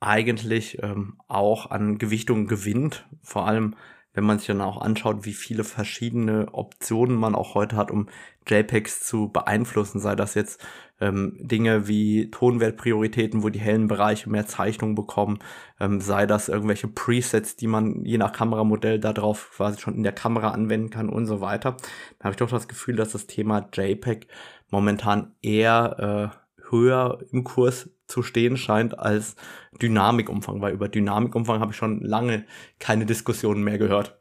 [SPEAKER 1] eigentlich ähm, auch an Gewichtung gewinnt. Vor allem, wenn man sich dann auch anschaut, wie viele verschiedene Optionen man auch heute hat, um JPEGs zu beeinflussen, sei das jetzt ähm, Dinge wie Tonwertprioritäten, wo die hellen Bereiche mehr Zeichnung bekommen, ähm, sei das irgendwelche Presets, die man je nach Kameramodell darauf quasi schon in der Kamera anwenden kann und so weiter. Da habe ich doch das Gefühl, dass das Thema JPEG momentan eher äh, höher im Kurs zu stehen scheint als Dynamikumfang, weil über Dynamikumfang habe ich schon lange keine Diskussionen mehr gehört.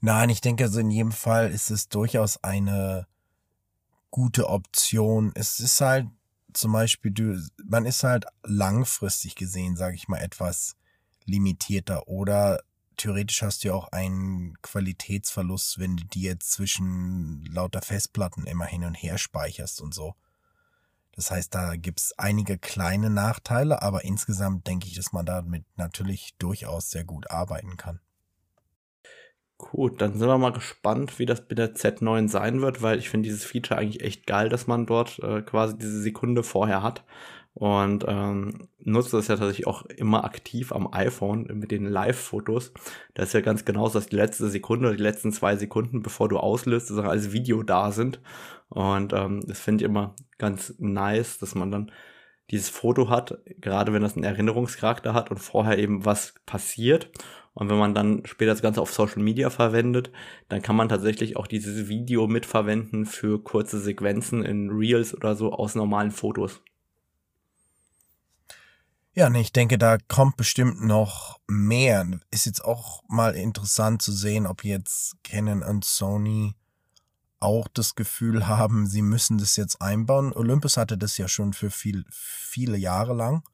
[SPEAKER 2] Nein, ich denke, also in jedem Fall ist es durchaus eine gute Option. Es ist halt zum Beispiel, du, man ist halt langfristig gesehen, sage ich mal, etwas limitierter oder theoretisch hast du ja auch einen Qualitätsverlust, wenn du die jetzt zwischen lauter Festplatten immer hin und her speicherst und so. Das heißt, da gibt's einige kleine Nachteile, aber insgesamt denke ich, dass man damit natürlich durchaus sehr gut arbeiten kann.
[SPEAKER 1] Gut, dann sind wir mal gespannt, wie das mit der Z9 sein wird, weil ich finde dieses Feature eigentlich echt geil, dass man dort äh, quasi diese Sekunde vorher hat und ähm, nutze das ja tatsächlich auch immer aktiv am iPhone mit den Live-Fotos. Das ist ja ganz genau dass die letzte Sekunde oder die letzten zwei Sekunden, bevor du auslöst, als Video da sind. Und ähm, das finde ich immer ganz nice, dass man dann dieses Foto hat, gerade wenn das einen Erinnerungscharakter hat und vorher eben was passiert. Und wenn man dann später das Ganze auf Social Media verwendet, dann kann man tatsächlich auch dieses Video mitverwenden für kurze Sequenzen in Reels oder so aus normalen Fotos.
[SPEAKER 2] Ja, nee, ich denke, da kommt bestimmt noch mehr. Ist jetzt auch mal interessant zu sehen, ob jetzt Canon und Sony auch das Gefühl haben, sie müssen das jetzt einbauen. Olympus hatte das ja schon für viel, viele Jahre lang.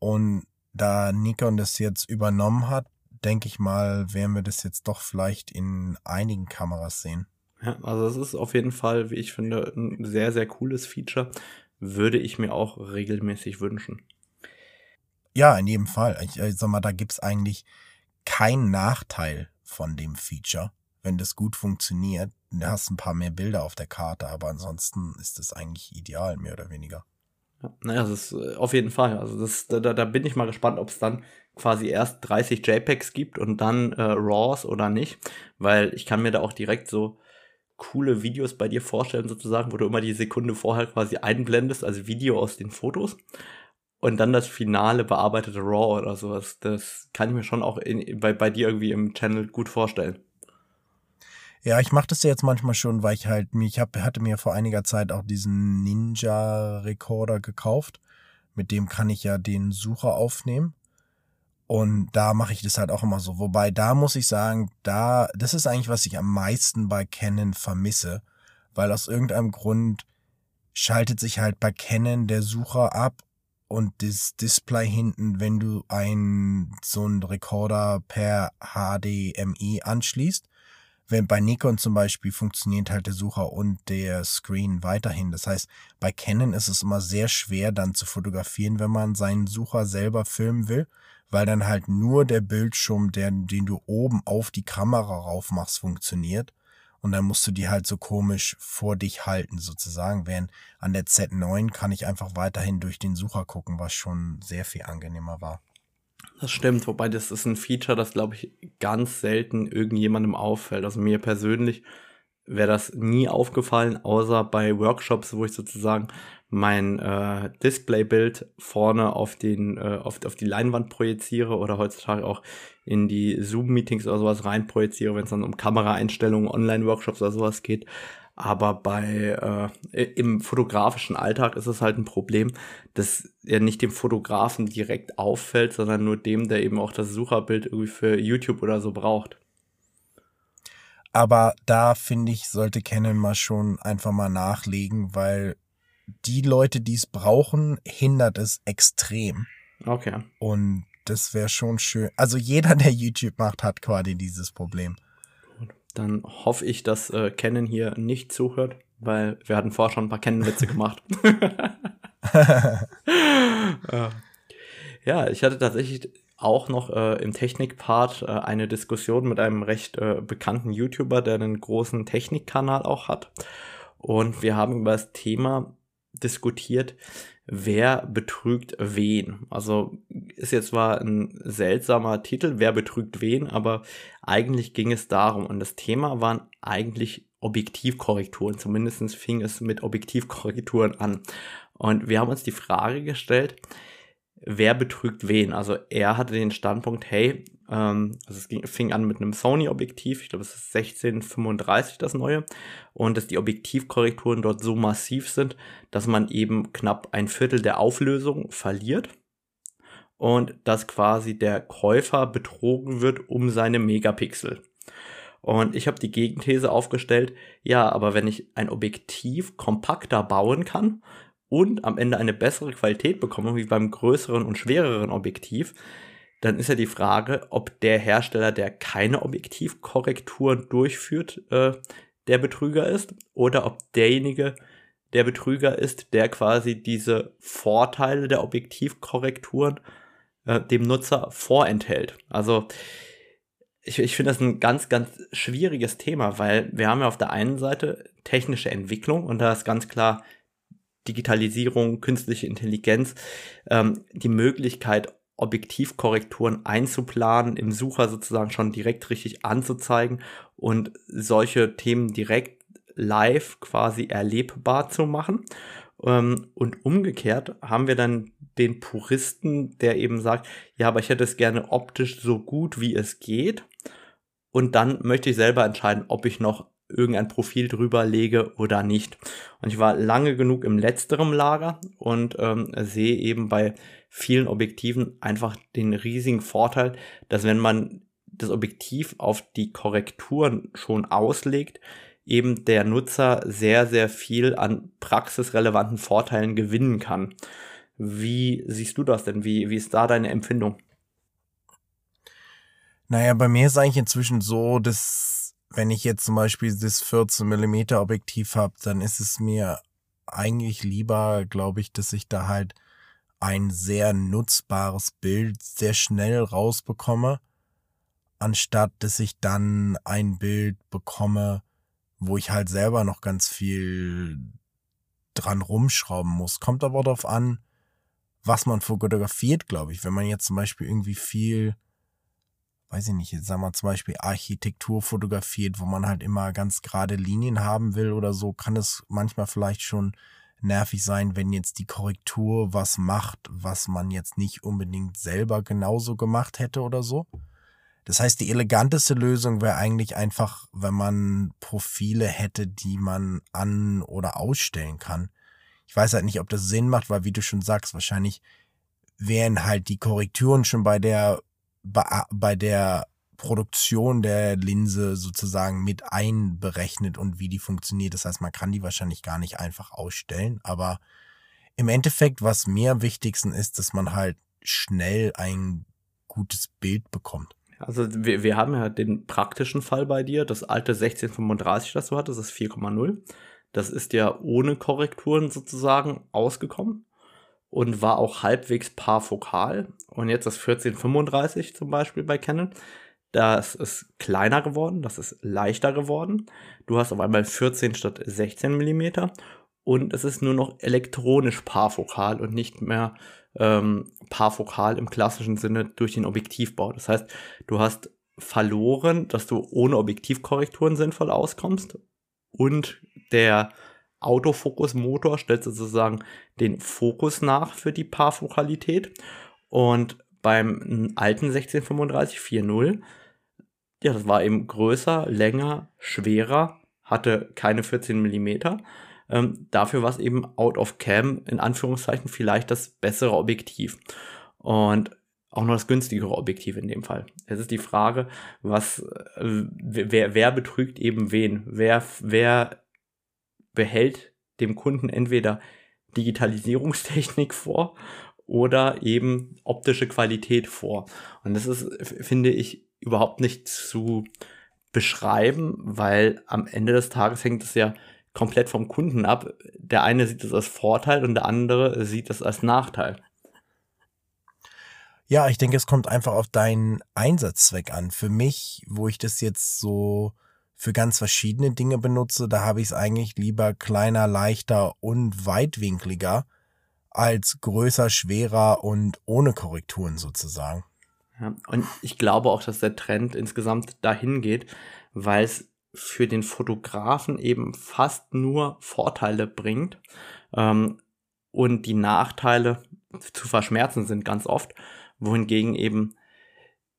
[SPEAKER 2] Und da Nikon das jetzt übernommen hat, denke ich mal, werden wir das jetzt doch vielleicht in einigen Kameras sehen.
[SPEAKER 1] Ja, also es ist auf jeden Fall, wie ich finde, ein sehr, sehr cooles Feature. Würde ich mir auch regelmäßig wünschen.
[SPEAKER 2] Ja, in jedem Fall. Ich, ich sag mal, da gibt's eigentlich keinen Nachteil von dem Feature, wenn das gut funktioniert. Du hast ein paar mehr Bilder auf der Karte, aber ansonsten ist das eigentlich ideal, mehr oder weniger.
[SPEAKER 1] Ja, naja, das ist äh, auf jeden Fall. Also das, da, da bin ich mal gespannt, ob es dann quasi erst 30 JPEGs gibt und dann äh, RAWs oder nicht. Weil ich kann mir da auch direkt so coole Videos bei dir vorstellen, sozusagen, wo du immer die Sekunde vorher quasi einblendest, also Video aus den Fotos und dann das finale bearbeitete Raw oder sowas. Das kann ich mir schon auch in, bei, bei dir irgendwie im Channel gut vorstellen.
[SPEAKER 2] Ja, ich mache das ja jetzt manchmal schon, weil ich halt ich hab, hatte mir vor einiger Zeit auch diesen Ninja Recorder gekauft. Mit dem kann ich ja den Sucher aufnehmen. Und da mache ich das halt auch immer so. Wobei da muss ich sagen, da, das ist eigentlich, was ich am meisten bei Canon vermisse. Weil aus irgendeinem Grund schaltet sich halt bei Canon der Sucher ab und das Display hinten, wenn du ein so ein Recorder per HDMI anschließt. Wenn bei Nikon zum Beispiel funktioniert halt der Sucher und der Screen weiterhin. Das heißt, bei Canon ist es immer sehr schwer dann zu fotografieren, wenn man seinen Sucher selber filmen will, weil dann halt nur der Bildschirm, der, den du oben auf die Kamera rauf machst, funktioniert und dann musst du die halt so komisch vor dich halten sozusagen. Während an der Z9 kann ich einfach weiterhin durch den Sucher gucken, was schon sehr viel angenehmer war.
[SPEAKER 1] Das stimmt, wobei das ist ein Feature, das glaube ich ganz selten irgendjemandem auffällt. Also mir persönlich wäre das nie aufgefallen, außer bei Workshops, wo ich sozusagen mein äh, Displaybild vorne auf den äh, auf, auf die Leinwand projiziere oder heutzutage auch in die Zoom-Meetings oder sowas rein projiziere, wenn es dann um Kameraeinstellungen, Online-Workshops oder sowas geht. Aber bei äh, im fotografischen Alltag ist es halt ein Problem, dass er nicht dem Fotografen direkt auffällt, sondern nur dem, der eben auch das Sucherbild irgendwie für YouTube oder so braucht.
[SPEAKER 2] Aber da finde ich, sollte Canon mal schon einfach mal nachlegen, weil die Leute, die es brauchen, hindert es extrem.
[SPEAKER 1] Okay.
[SPEAKER 2] Und das wäre schon schön. Also jeder, der YouTube macht, hat quasi dieses Problem.
[SPEAKER 1] Gut. Dann hoffe ich, dass äh, Canon hier nicht zuhört. weil wir hatten vorher schon ein paar Kennenwitze gemacht. ja, ich hatte tatsächlich auch noch äh, im Technikpart äh, eine Diskussion mit einem recht äh, bekannten YouTuber, der einen großen Technikkanal auch hat. Und wir haben über das Thema diskutiert, wer betrügt wen. Also ist jetzt zwar ein seltsamer Titel, wer betrügt wen, aber eigentlich ging es darum. Und das Thema waren eigentlich Objektivkorrekturen. Zumindest fing es mit Objektivkorrekturen an. Und wir haben uns die Frage gestellt, wer betrügt wen. Also er hatte den Standpunkt, hey, ähm, also es ging, fing an mit einem Sony-Objektiv, ich glaube es ist 1635 das neue, und dass die Objektivkorrekturen dort so massiv sind, dass man eben knapp ein Viertel der Auflösung verliert und dass quasi der Käufer betrogen wird um seine Megapixel. Und ich habe die Gegenthese aufgestellt, ja, aber wenn ich ein Objektiv kompakter bauen kann, und am Ende eine bessere Qualität bekomme, wie beim größeren und schwereren Objektiv, dann ist ja die Frage, ob der Hersteller, der keine Objektivkorrekturen durchführt, äh, der Betrüger ist oder ob derjenige der Betrüger ist, der quasi diese Vorteile der Objektivkorrekturen äh, dem Nutzer vorenthält. Also ich, ich finde das ein ganz, ganz schwieriges Thema, weil wir haben ja auf der einen Seite technische Entwicklung und da ist ganz klar Digitalisierung, künstliche Intelligenz, ähm, die Möglichkeit, Objektivkorrekturen einzuplanen, im Sucher sozusagen schon direkt richtig anzuzeigen und solche Themen direkt live quasi erlebbar zu machen. Ähm, und umgekehrt haben wir dann den Puristen, der eben sagt, ja, aber ich hätte es gerne optisch so gut wie es geht. Und dann möchte ich selber entscheiden, ob ich noch irgendein Profil drüber lege oder nicht. Und ich war lange genug im letzteren Lager und ähm, sehe eben bei vielen Objektiven einfach den riesigen Vorteil, dass wenn man das Objektiv auf die Korrekturen schon auslegt, eben der Nutzer sehr, sehr viel an praxisrelevanten Vorteilen gewinnen kann. Wie siehst du das denn? Wie, wie ist da deine Empfindung?
[SPEAKER 2] Naja, bei mir ist eigentlich inzwischen so, dass wenn ich jetzt zum Beispiel das 14 mm Objektiv habe, dann ist es mir eigentlich lieber, glaube ich, dass ich da halt ein sehr nutzbares Bild sehr schnell rausbekomme, anstatt dass ich dann ein Bild bekomme, wo ich halt selber noch ganz viel dran rumschrauben muss. Kommt aber darauf an, was man fotografiert, glaube ich. Wenn man jetzt zum Beispiel irgendwie viel weiß ich nicht, jetzt sagen wir zum Beispiel Architektur fotografiert, wo man halt immer ganz gerade Linien haben will oder so, kann es manchmal vielleicht schon nervig sein, wenn jetzt die Korrektur was macht, was man jetzt nicht unbedingt selber genauso gemacht hätte oder so. Das heißt, die eleganteste Lösung wäre eigentlich einfach, wenn man Profile hätte, die man an- oder ausstellen kann. Ich weiß halt nicht, ob das Sinn macht, weil wie du schon sagst, wahrscheinlich wären halt die Korrekturen schon bei der bei, der Produktion der Linse sozusagen mit einberechnet und wie die funktioniert. Das heißt, man kann die wahrscheinlich gar nicht einfach ausstellen. Aber im Endeffekt, was mir am wichtigsten ist, dass man halt schnell ein gutes Bild bekommt.
[SPEAKER 1] Also wir, wir haben ja den praktischen Fall bei dir, das alte 1635, das du hattest, das ist 4,0. Das ist ja ohne Korrekturen sozusagen ausgekommen und war auch halbwegs parfokal. Und jetzt das 1435 zum Beispiel bei Canon. Das ist kleiner geworden, das ist leichter geworden. Du hast auf einmal 14 statt 16 mm und es ist nur noch elektronisch parfokal und nicht mehr ähm, parfokal im klassischen Sinne durch den Objektivbau. Das heißt, du hast verloren, dass du ohne Objektivkorrekturen sinnvoll auskommst und der Autofokusmotor stellt sozusagen den Fokus nach für die Paarfokalität. Und beim alten 1635 4.0, ja, das war eben größer, länger, schwerer, hatte keine 14 mm. Ähm, dafür war es eben out of cam, in Anführungszeichen, vielleicht das bessere Objektiv. Und auch noch das günstigere Objektiv in dem Fall. Es ist die Frage, was, äh, wer, wer betrügt eben wen? Wer, wer behält dem Kunden entweder Digitalisierungstechnik vor oder eben optische Qualität vor. Und das ist, finde ich, überhaupt nicht zu beschreiben, weil am Ende des Tages hängt es ja komplett vom Kunden ab. Der eine sieht es als Vorteil und der andere sieht es als Nachteil.
[SPEAKER 2] Ja, ich denke, es kommt einfach auf deinen Einsatzzweck an. Für mich, wo ich das jetzt so für ganz verschiedene Dinge benutze, da habe ich es eigentlich lieber kleiner, leichter und weitwinkliger als größer, schwerer und ohne Korrekturen sozusagen.
[SPEAKER 1] Ja, und ich glaube auch, dass der Trend insgesamt dahin geht, weil es für den Fotografen eben fast nur Vorteile bringt ähm, und die Nachteile zu verschmerzen sind ganz oft wohingegen eben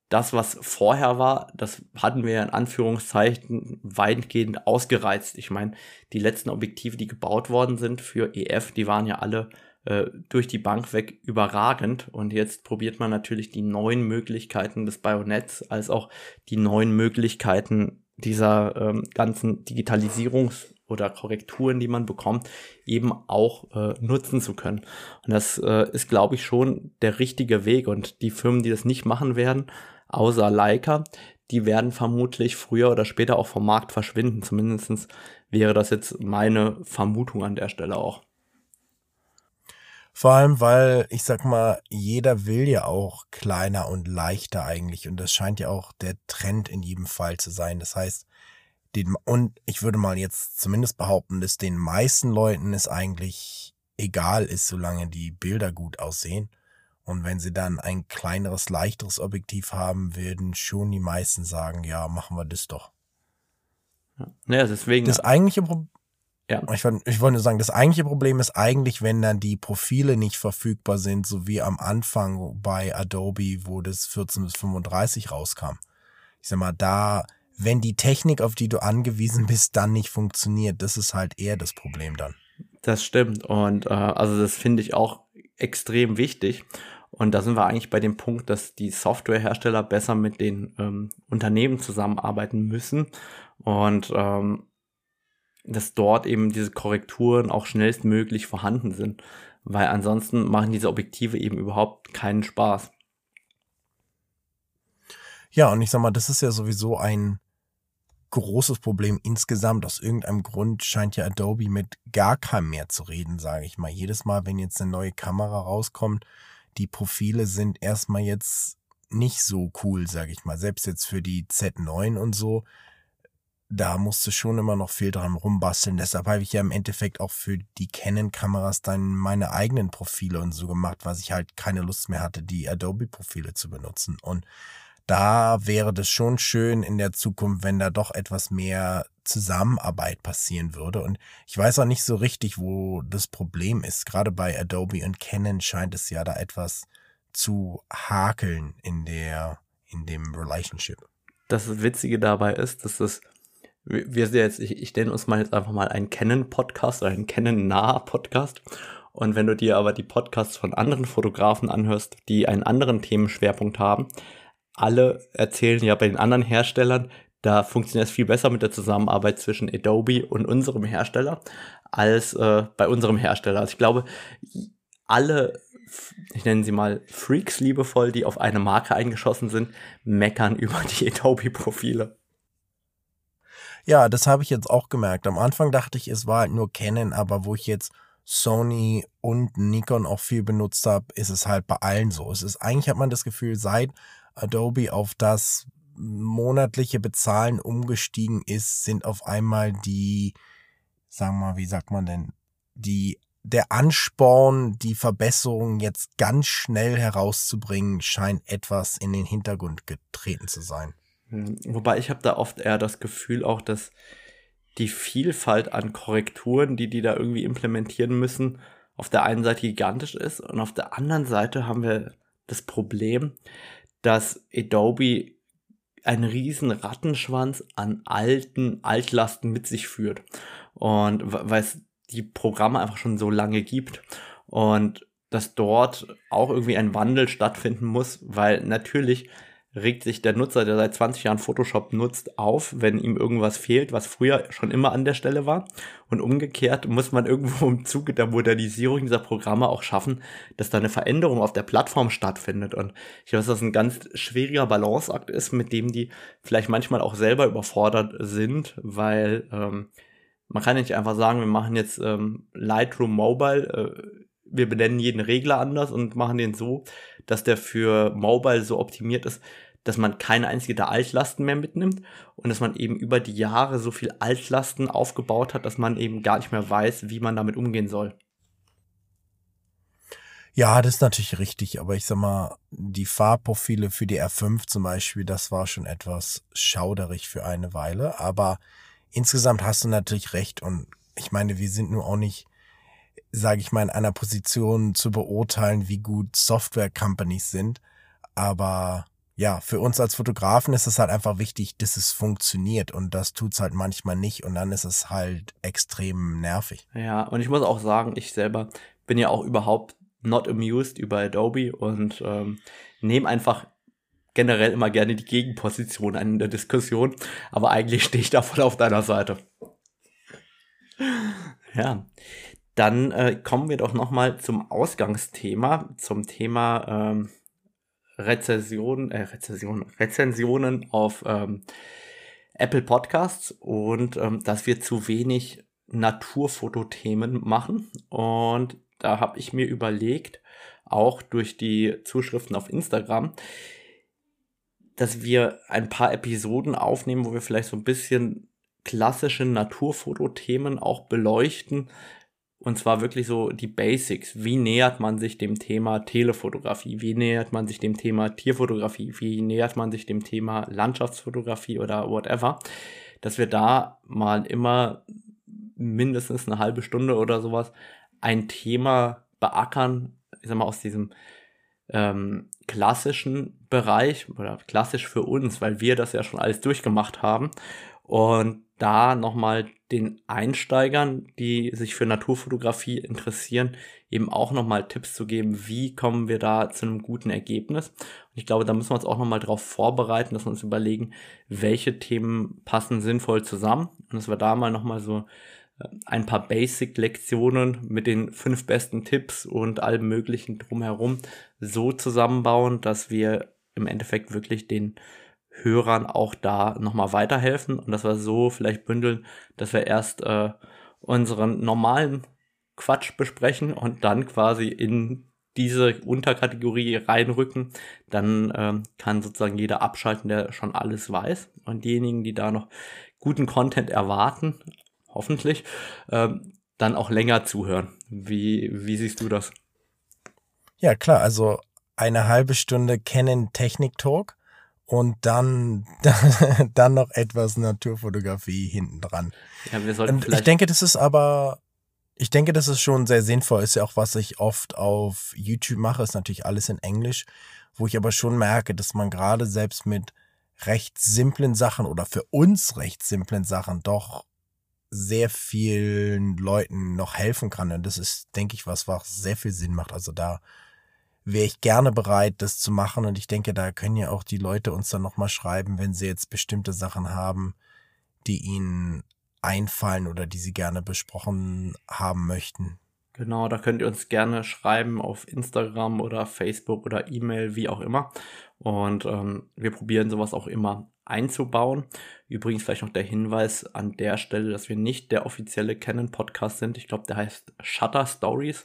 [SPEAKER 1] das, was vorher war, das hatten wir in Anführungszeichen weitgehend ausgereizt. Ich meine, die letzten Objektive, die gebaut worden sind für EF, die waren ja alle äh, durch die Bank weg überragend. Und jetzt probiert man natürlich die neuen Möglichkeiten des Bayonets als auch die neuen Möglichkeiten dieser ähm, ganzen Digitalisierungs- oder Korrekturen, die man bekommt, eben auch äh, nutzen zu können. Und das äh, ist, glaube ich, schon der richtige Weg. Und die Firmen, die das nicht machen werden, außer Leica, die werden vermutlich früher oder später auch vom Markt verschwinden. Zumindest wäre das jetzt meine Vermutung an der Stelle auch.
[SPEAKER 2] Vor allem, weil ich sag mal, jeder will ja auch kleiner und leichter eigentlich. Und das scheint ja auch der Trend in jedem Fall zu sein. Das heißt, den, und ich würde mal jetzt zumindest behaupten, dass den meisten Leuten es eigentlich egal ist, solange die Bilder gut aussehen. Und wenn sie dann ein kleineres, leichteres Objektiv haben, werden schon die meisten sagen, ja, machen wir das doch.
[SPEAKER 1] Ja, deswegen.
[SPEAKER 2] Das eigentliche Problem. Ja. Ich, ich wollte nur sagen, das eigentliche Problem ist eigentlich, wenn dann die Profile nicht verfügbar sind, so wie am Anfang bei Adobe, wo das 14 bis 35 rauskam. Ich sag mal, da wenn die Technik, auf die du angewiesen bist, dann nicht funktioniert. Das ist halt eher das Problem dann.
[SPEAKER 1] Das stimmt. Und äh, also das finde ich auch extrem wichtig. Und da sind wir eigentlich bei dem Punkt, dass die Softwarehersteller besser mit den ähm, Unternehmen zusammenarbeiten müssen und ähm, dass dort eben diese Korrekturen auch schnellstmöglich vorhanden sind, weil ansonsten machen diese Objektive eben überhaupt keinen Spaß.
[SPEAKER 2] Ja, und ich sag mal, das ist ja sowieso ein großes Problem insgesamt. Aus irgendeinem Grund scheint ja Adobe mit gar keinem mehr zu reden, sage ich mal. Jedes Mal, wenn jetzt eine neue Kamera rauskommt, die Profile sind erstmal jetzt nicht so cool, sage ich mal. Selbst jetzt für die Z9 und so, da musste schon immer noch viel dran rumbasteln. Deshalb habe ich ja im Endeffekt auch für die Canon-Kameras dann meine eigenen Profile und so gemacht, weil ich halt keine Lust mehr hatte, die Adobe-Profile zu benutzen. Und da wäre das schon schön in der Zukunft, wenn da doch etwas mehr Zusammenarbeit passieren würde. Und ich weiß auch nicht so richtig, wo das Problem ist. Gerade bei Adobe und Canon scheint es ja da etwas zu hakeln in der, in dem Relationship.
[SPEAKER 1] Das Witzige dabei ist, dass es, wir sind jetzt, ich, ich nenne uns mal jetzt einfach mal einen Canon-Podcast oder einen Canon-naher Podcast. Und wenn du dir aber die Podcasts von anderen Fotografen anhörst, die einen anderen Themenschwerpunkt haben, alle erzählen ja bei den anderen Herstellern, da funktioniert es viel besser mit der Zusammenarbeit zwischen Adobe und unserem Hersteller als äh, bei unserem Hersteller. Also ich glaube, alle, ich nenne sie mal Freaks liebevoll, die auf eine Marke eingeschossen sind, meckern über die Adobe-Profile.
[SPEAKER 2] Ja, das habe ich jetzt auch gemerkt. Am Anfang dachte ich, es war halt nur Canon, aber wo ich jetzt Sony und Nikon auch viel benutzt habe, ist es halt bei allen so. Es ist eigentlich hat man das Gefühl, seit Adobe auf das monatliche Bezahlen umgestiegen ist, sind auf einmal die, sagen wir mal, wie sagt man denn, die der Ansporn, die Verbesserung jetzt ganz schnell herauszubringen, scheint etwas in den Hintergrund getreten zu sein.
[SPEAKER 1] Hm, wobei ich habe da oft eher das Gefühl auch, dass die Vielfalt an Korrekturen, die die da irgendwie implementieren müssen, auf der einen Seite gigantisch ist und auf der anderen Seite haben wir das Problem, dass Adobe einen riesen Rattenschwanz an alten Altlasten mit sich führt. Und weil es die Programme einfach schon so lange gibt. Und dass dort auch irgendwie ein Wandel stattfinden muss, weil natürlich regt sich der Nutzer, der seit 20 Jahren Photoshop nutzt, auf, wenn ihm irgendwas fehlt, was früher schon immer an der Stelle war. Und umgekehrt muss man irgendwo im Zuge der Modernisierung dieser Programme auch schaffen, dass da eine Veränderung auf der Plattform stattfindet. Und ich glaube, dass das ein ganz schwieriger Balanceakt ist, mit dem die vielleicht manchmal auch selber überfordert sind, weil ähm, man kann nicht einfach sagen, wir machen jetzt ähm, Lightroom Mobile, äh, wir benennen jeden Regler anders und machen den so, dass der für Mobile so optimiert ist, dass man keine einzige der Altlasten mehr mitnimmt und dass man eben über die Jahre so viel Altlasten aufgebaut hat, dass man eben gar nicht mehr weiß, wie man damit umgehen soll.
[SPEAKER 2] Ja, das ist natürlich richtig, aber ich sag mal, die Fahrprofile für die R5 zum Beispiel, das war schon etwas schauderig für eine Weile, aber insgesamt hast du natürlich recht und ich meine, wir sind nur auch nicht, sage ich mal, in einer Position zu beurteilen, wie gut Software-Companies sind, aber ja, für uns als Fotografen ist es halt einfach wichtig, dass es funktioniert. Und das tut's halt manchmal nicht. Und dann ist es halt extrem nervig.
[SPEAKER 1] Ja, und ich muss auch sagen, ich selber bin ja auch überhaupt not amused über Adobe. Und ähm, nehme einfach generell immer gerne die Gegenposition an der Diskussion, aber eigentlich stehe ich da voll auf deiner Seite. Ja, dann äh, kommen wir doch noch mal zum Ausgangsthema, zum Thema ähm, Rezension, äh, Rezension, Rezensionen auf ähm, Apple Podcasts und ähm, dass wir zu wenig Naturfotothemen machen. Und da habe ich mir überlegt, auch durch die Zuschriften auf Instagram, dass wir ein paar Episoden aufnehmen, wo wir vielleicht so ein bisschen klassische Naturfotothemen auch beleuchten, und zwar wirklich so die Basics. Wie nähert man sich dem Thema Telefotografie? Wie nähert man sich dem Thema Tierfotografie? Wie nähert man sich dem Thema Landschaftsfotografie oder whatever? Dass wir da mal immer mindestens eine halbe Stunde oder sowas ein Thema beackern, ich sag mal, aus diesem ähm, klassischen Bereich oder klassisch für uns, weil wir das ja schon alles durchgemacht haben. Und da nochmal den Einsteigern, die sich für Naturfotografie interessieren, eben auch nochmal Tipps zu geben, wie kommen wir da zu einem guten Ergebnis. Und ich glaube, da müssen wir uns auch nochmal darauf vorbereiten, dass wir uns überlegen, welche Themen passen sinnvoll zusammen. Und dass wir da mal nochmal so äh, ein paar Basic-Lektionen mit den fünf besten Tipps und allem möglichen drumherum so zusammenbauen, dass wir im Endeffekt wirklich den Hörern auch da nochmal weiterhelfen und dass wir so vielleicht bündeln, dass wir erst äh, unseren normalen Quatsch besprechen und dann quasi in diese Unterkategorie reinrücken, dann ähm, kann sozusagen jeder abschalten, der schon alles weiß. Und diejenigen, die da noch guten Content erwarten, hoffentlich, ähm, dann auch länger zuhören. Wie, wie siehst du das?
[SPEAKER 2] Ja, klar, also eine halbe Stunde kennen Technik Talk und dann, dann noch etwas Naturfotografie hinten dran.
[SPEAKER 1] Ja, wir sollten.
[SPEAKER 2] Ich denke, das ist aber, ich denke, das ist schon sehr sinnvoll. Ist ja auch, was ich oft auf YouTube mache, ist natürlich alles in Englisch, wo ich aber schon merke, dass man gerade selbst mit recht simplen Sachen oder für uns recht simplen Sachen doch sehr vielen Leuten noch helfen kann. Und das ist, denke ich, was, was sehr viel Sinn macht. Also da wäre ich gerne bereit, das zu machen. Und ich denke, da können ja auch die Leute uns dann nochmal schreiben, wenn sie jetzt bestimmte Sachen haben, die ihnen einfallen oder die sie gerne besprochen haben möchten.
[SPEAKER 1] Genau, da könnt ihr uns gerne schreiben auf Instagram oder Facebook oder E-Mail, wie auch immer. Und ähm, wir probieren sowas auch immer einzubauen. Übrigens vielleicht noch der Hinweis an der Stelle, dass wir nicht der offizielle Canon Podcast sind. Ich glaube, der heißt Shutter Stories.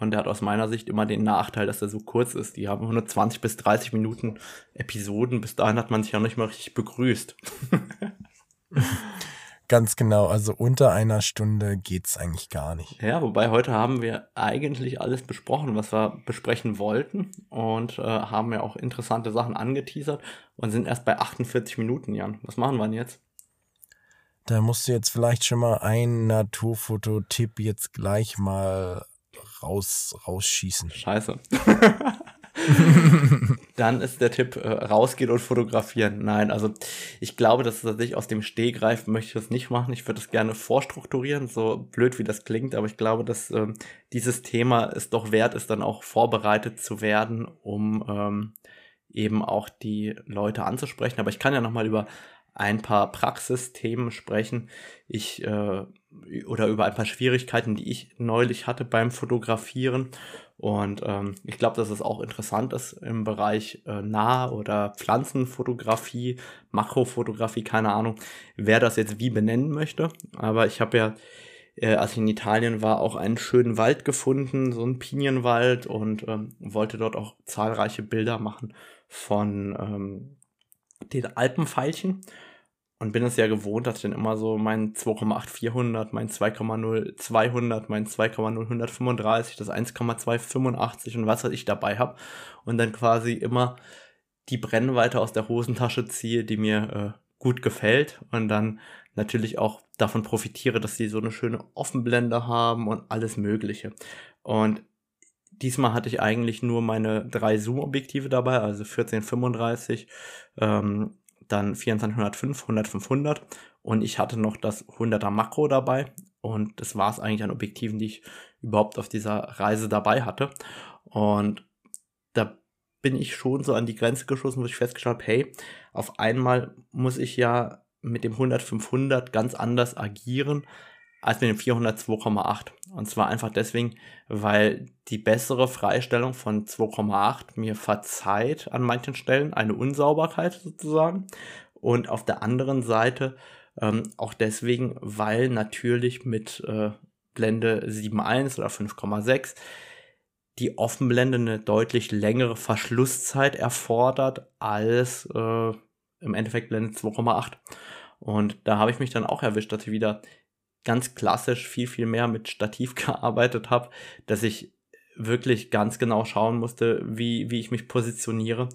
[SPEAKER 1] Und der hat aus meiner Sicht immer den Nachteil, dass er so kurz ist. Die haben 120 bis 30 Minuten Episoden. Bis dahin hat man sich ja nicht mal richtig begrüßt.
[SPEAKER 2] Ganz genau, also unter einer Stunde geht's eigentlich gar nicht.
[SPEAKER 1] Ja, wobei heute haben wir eigentlich alles besprochen, was wir besprechen wollten und äh, haben ja auch interessante Sachen angeteasert und sind erst bei 48 Minuten, Jan. Was machen wir denn jetzt?
[SPEAKER 2] Da musst du jetzt vielleicht schon mal einen Naturfototipp jetzt gleich mal raus, rausschießen.
[SPEAKER 1] Scheiße. Dann ist der Tipp, äh, rausgehen und fotografieren. Nein, also ich glaube, dass tatsächlich aus dem Stehgreif möchte ich das nicht machen. Ich würde das gerne vorstrukturieren, so blöd wie das klingt, aber ich glaube, dass ähm, dieses Thema es doch wert ist, dann auch vorbereitet zu werden, um ähm, eben auch die Leute anzusprechen. Aber ich kann ja nochmal über ein paar Praxisthemen sprechen. Ich äh, oder über ein paar Schwierigkeiten, die ich neulich hatte beim Fotografieren. Und ähm, ich glaube, dass es auch interessant ist im Bereich äh, Nah- oder Pflanzenfotografie, Makrofotografie, keine Ahnung, wer das jetzt wie benennen möchte. Aber ich habe ja, äh, als ich in Italien war, auch einen schönen Wald gefunden, so einen Pinienwald und ähm, wollte dort auch zahlreiche Bilder machen von ähm, den Alpenfeilchen und bin es ja gewohnt, dass ich dann immer so mein 2,8 400, mein 2,0 200, mein 2,0 135, das 1,2 85 und was weiß ich dabei habe und dann quasi immer die Brennweite aus der Hosentasche ziehe, die mir äh, gut gefällt und dann natürlich auch davon profitiere, dass sie so eine schöne Offenblende haben und alles Mögliche. Und diesmal hatte ich eigentlich nur meine drei Zoom-Objektive dabei, also 1435, ähm, dann 2405, 100, 500 und ich hatte noch das 100er Makro dabei. Und das war es eigentlich an Objektiven, die ich überhaupt auf dieser Reise dabei hatte. Und da bin ich schon so an die Grenze geschossen, wo ich festgestellt habe, hey, auf einmal muss ich ja mit dem 100 500 ganz anders agieren als mit dem 400 2,8. Und zwar einfach deswegen, weil die bessere Freistellung von 2,8 mir verzeiht an manchen Stellen eine Unsauberkeit sozusagen. Und auf der anderen Seite ähm, auch deswegen, weil natürlich mit äh, Blende 7.1 oder 5,6 die Offenblende eine deutlich längere Verschlusszeit erfordert als äh, im Endeffekt Blende 2,8. Und da habe ich mich dann auch erwischt, dass ich wieder ganz klassisch viel, viel mehr mit Stativ gearbeitet habe, dass ich wirklich ganz genau schauen musste, wie, wie ich mich positioniere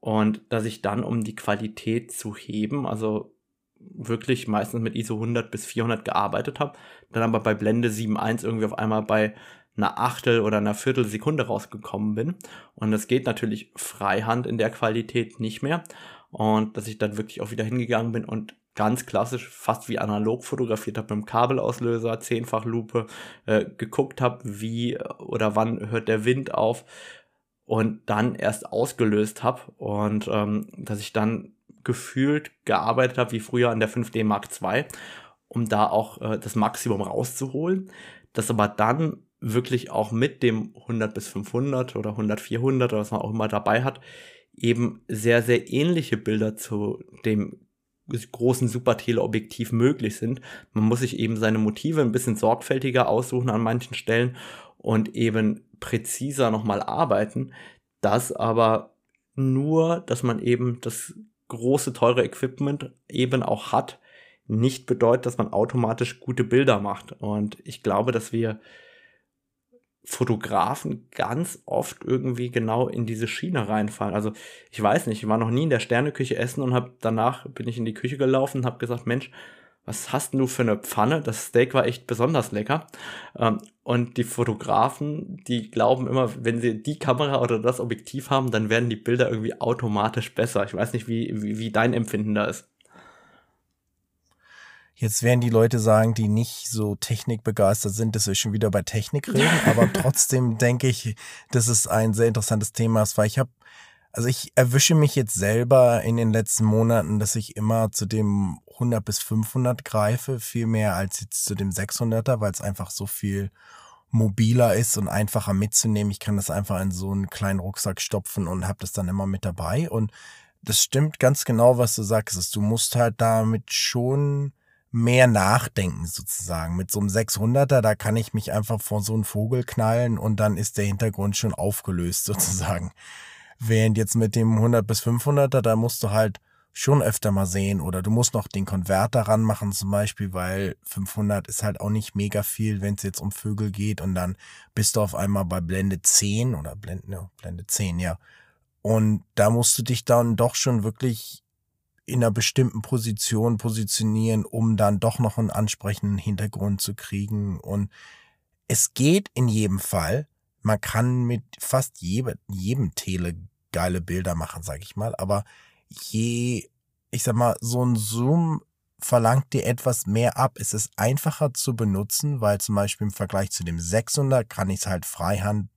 [SPEAKER 1] und dass ich dann, um die Qualität zu heben, also wirklich meistens mit ISO 100 bis 400 gearbeitet habe, dann aber bei Blende 7.1 irgendwie auf einmal bei einer Achtel oder einer Viertelsekunde rausgekommen bin. Und das geht natürlich freihand in der Qualität nicht mehr. Und dass ich dann wirklich auch wieder hingegangen bin und ganz klassisch, fast wie analog fotografiert habe, mit dem Kabelauslöser, Zehnfachlupe, äh, geguckt habe, wie oder wann hört der Wind auf und dann erst ausgelöst habe und ähm, dass ich dann gefühlt gearbeitet habe wie früher an der 5D Mark II, um da auch äh, das Maximum rauszuholen, das aber dann wirklich auch mit dem 100 bis 500 oder 100 400 oder was man auch immer dabei hat, eben sehr, sehr ähnliche Bilder zu dem großen Super-Teleobjektiv möglich sind. Man muss sich eben seine Motive ein bisschen sorgfältiger aussuchen an manchen Stellen und eben präziser nochmal arbeiten. Das aber nur, dass man eben das große, teure Equipment eben auch hat, nicht bedeutet, dass man automatisch gute Bilder macht. Und ich glaube, dass wir Fotografen ganz oft irgendwie genau in diese Schiene reinfallen. Also ich weiß nicht, ich war noch nie in der Sterneküche essen und habe danach bin ich in die Küche gelaufen und habe gesagt, Mensch, was hast du für eine Pfanne? Das Steak war echt besonders lecker. Ähm, und die Fotografen, die glauben immer, wenn sie die Kamera oder das Objektiv haben, dann werden die Bilder irgendwie automatisch besser. Ich weiß nicht, wie, wie, wie dein Empfinden da ist.
[SPEAKER 2] Jetzt werden die Leute sagen, die nicht so technikbegeistert sind, dass wir schon wieder bei Technik reden, aber trotzdem denke ich, dass es ein sehr interessantes Thema ist, weil ich habe, also ich erwische mich jetzt selber in den letzten Monaten, dass ich immer zu dem 100 bis 500 greife, viel mehr als jetzt zu dem 600er, weil es einfach so viel mobiler ist und einfacher mitzunehmen. Ich kann das einfach in so einen kleinen Rucksack stopfen und habe das dann immer mit dabei. Und das stimmt ganz genau, was du sagst. Du musst halt damit schon mehr nachdenken sozusagen. Mit so einem 600er, da kann ich mich einfach vor so einen Vogel knallen und dann ist der Hintergrund schon aufgelöst sozusagen. Während jetzt mit dem 100 bis 500er, da musst du halt schon öfter mal sehen oder du musst noch den Konverter ranmachen zum Beispiel, weil 500 ist halt auch nicht mega viel, wenn es jetzt um Vögel geht und dann bist du auf einmal bei Blende 10 oder Blende, ja, Blende 10, ja. Und da musst du dich dann doch schon wirklich in einer bestimmten Position positionieren, um dann doch noch einen ansprechenden Hintergrund zu kriegen. Und es geht in jedem Fall. Man kann mit fast jedem, jedem Tele geile Bilder machen, sag ich mal. Aber je, ich sag mal, so ein Zoom verlangt dir etwas mehr ab. Es ist einfacher zu benutzen, weil zum Beispiel im Vergleich zu dem 600 kann ich es halt freihand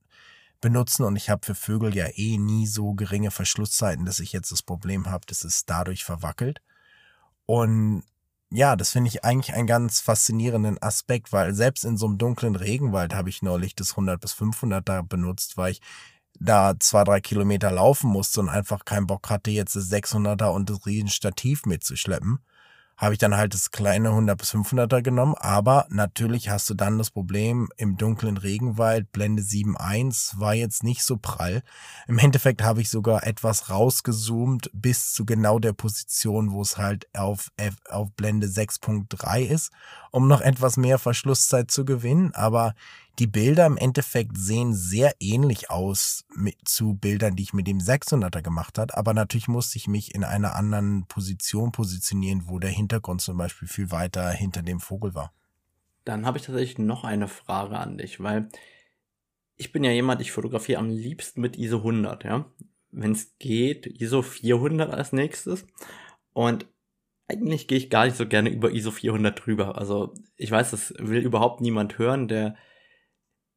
[SPEAKER 2] benutzen und ich habe für Vögel ja eh nie so geringe Verschlusszeiten, dass ich jetzt das Problem habe, dass es dadurch verwackelt. Und ja, das finde ich eigentlich einen ganz faszinierenden Aspekt, weil selbst in so einem dunklen Regenwald habe ich neulich das 100 bis 500er benutzt, weil ich da zwei, drei Kilometer laufen musste und einfach keinen Bock hatte, jetzt das 600er und das riesen Stativ mitzuschleppen habe ich dann halt das kleine 100 bis 500er genommen. Aber natürlich hast du dann das Problem im dunklen Regenwald, Blende 7.1 war jetzt nicht so prall. Im Endeffekt habe ich sogar etwas rausgezoomt bis zu genau der Position, wo es halt auf, F, auf Blende 6.3 ist, um noch etwas mehr Verschlusszeit zu gewinnen. Aber die Bilder im Endeffekt sehen sehr ähnlich aus mit, zu Bildern, die ich mit dem 600er gemacht hat. Aber natürlich musste ich mich in einer anderen Position positionieren, wo der Hintergrund zum Beispiel viel weiter hinter dem Vogel war.
[SPEAKER 1] Dann habe ich tatsächlich noch eine Frage an dich, weil ich bin ja jemand, ich fotografiere am liebsten mit ISO 100, ja. Wenn es geht, ISO 400 als nächstes. Und eigentlich gehe ich gar nicht so gerne über ISO 400 drüber. Also ich weiß, das will überhaupt niemand hören, der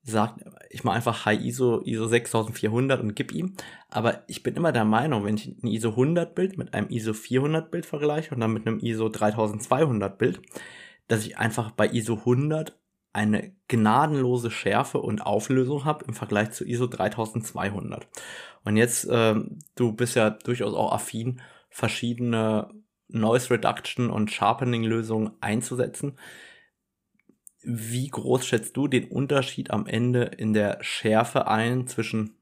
[SPEAKER 1] sagt, ich mache einfach High ISO, ISO 6400 und gib ihm. Aber ich bin immer der Meinung, wenn ich ein ISO 100 Bild mit einem ISO 400 Bild vergleiche und dann mit einem ISO 3200 Bild, dass ich einfach bei ISO 100 eine gnadenlose Schärfe und Auflösung habe im Vergleich zu ISO 3200. Und jetzt, ähm, du bist ja durchaus auch affin, verschiedene Noise Reduction und Sharpening Lösungen einzusetzen. Wie groß schätzt du den Unterschied am Ende in der Schärfe ein zwischen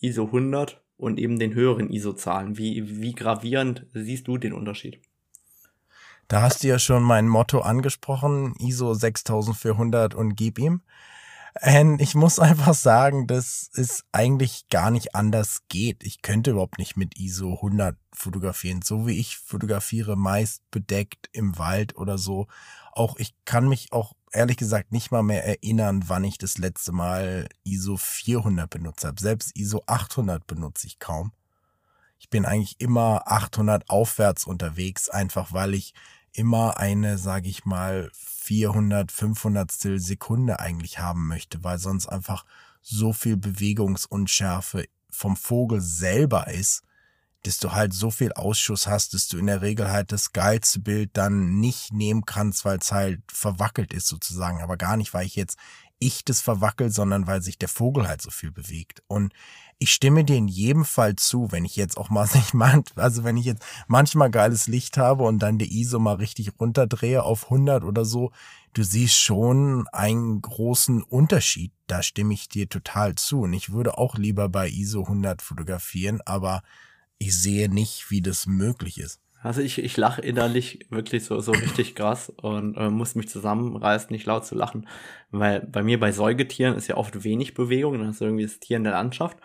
[SPEAKER 1] ISO 100 und eben den höheren ISO-Zahlen? Wie, wie gravierend siehst du den Unterschied?
[SPEAKER 2] Da hast du ja schon mein Motto angesprochen, ISO 6400 und gib ihm. Und ich muss einfach sagen, dass es eigentlich gar nicht anders geht. Ich könnte überhaupt nicht mit ISO 100 fotografieren. So wie ich fotografiere, meist bedeckt im Wald oder so. Auch ich kann mich auch ehrlich gesagt nicht mal mehr erinnern, wann ich das letzte Mal ISO 400 benutzt habe. Selbst ISO 800 benutze ich kaum. Ich bin eigentlich immer 800 aufwärts unterwegs, einfach weil ich immer eine, sage ich mal, 400, 500 Sekunde eigentlich haben möchte, weil sonst einfach so viel Bewegungsunschärfe vom Vogel selber ist, dass du halt so viel Ausschuss hast, dass du in der Regel halt das geilste Bild dann nicht nehmen kannst, weil es halt verwackelt ist sozusagen. Aber gar nicht, weil ich jetzt ich das verwackel, sondern weil sich der Vogel halt so viel bewegt. Und ich stimme dir in jedem Fall zu, wenn ich jetzt auch mal nicht mal, also wenn ich jetzt manchmal geiles Licht habe und dann die ISO mal richtig runterdrehe auf 100 oder so, du siehst schon einen großen Unterschied. Da stimme ich dir total zu. Und ich würde auch lieber bei ISO 100 fotografieren, aber ich sehe nicht, wie das möglich ist.
[SPEAKER 1] Also ich, ich lache innerlich wirklich so, so richtig krass und äh, muss mich zusammenreißen, nicht laut zu lachen. Weil bei mir bei Säugetieren ist ja oft wenig Bewegung, dann ist irgendwie das Tier in der Landschaft.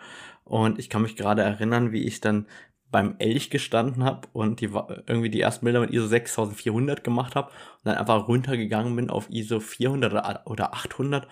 [SPEAKER 1] Und ich kann mich gerade erinnern, wie ich dann beim Elch gestanden habe und die irgendwie die ersten Bilder mit ISO 6400 gemacht habe und dann einfach runtergegangen bin auf ISO 400 oder 800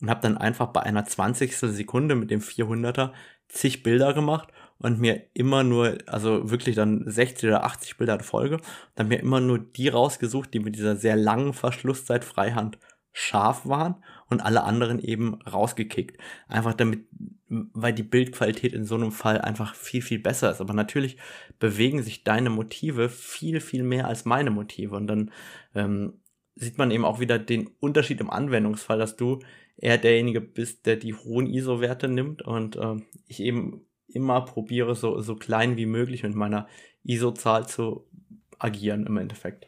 [SPEAKER 1] und habe dann einfach bei einer 20. Sekunde mit dem 400er zig Bilder gemacht und mir immer nur, also wirklich dann 60 oder 80 Bilder in Folge, dann mir immer nur die rausgesucht, die mit dieser sehr langen Verschlusszeit Freihand scharf waren und alle anderen eben rausgekickt. Einfach damit, weil die Bildqualität in so einem Fall einfach viel, viel besser ist. Aber natürlich bewegen sich deine Motive viel, viel mehr als meine Motive. Und dann ähm, sieht man eben auch wieder den Unterschied im Anwendungsfall, dass du eher derjenige bist, der die hohen ISO-Werte nimmt und äh, ich eben immer probiere, so, so klein wie möglich mit meiner ISO-Zahl zu agieren im Endeffekt.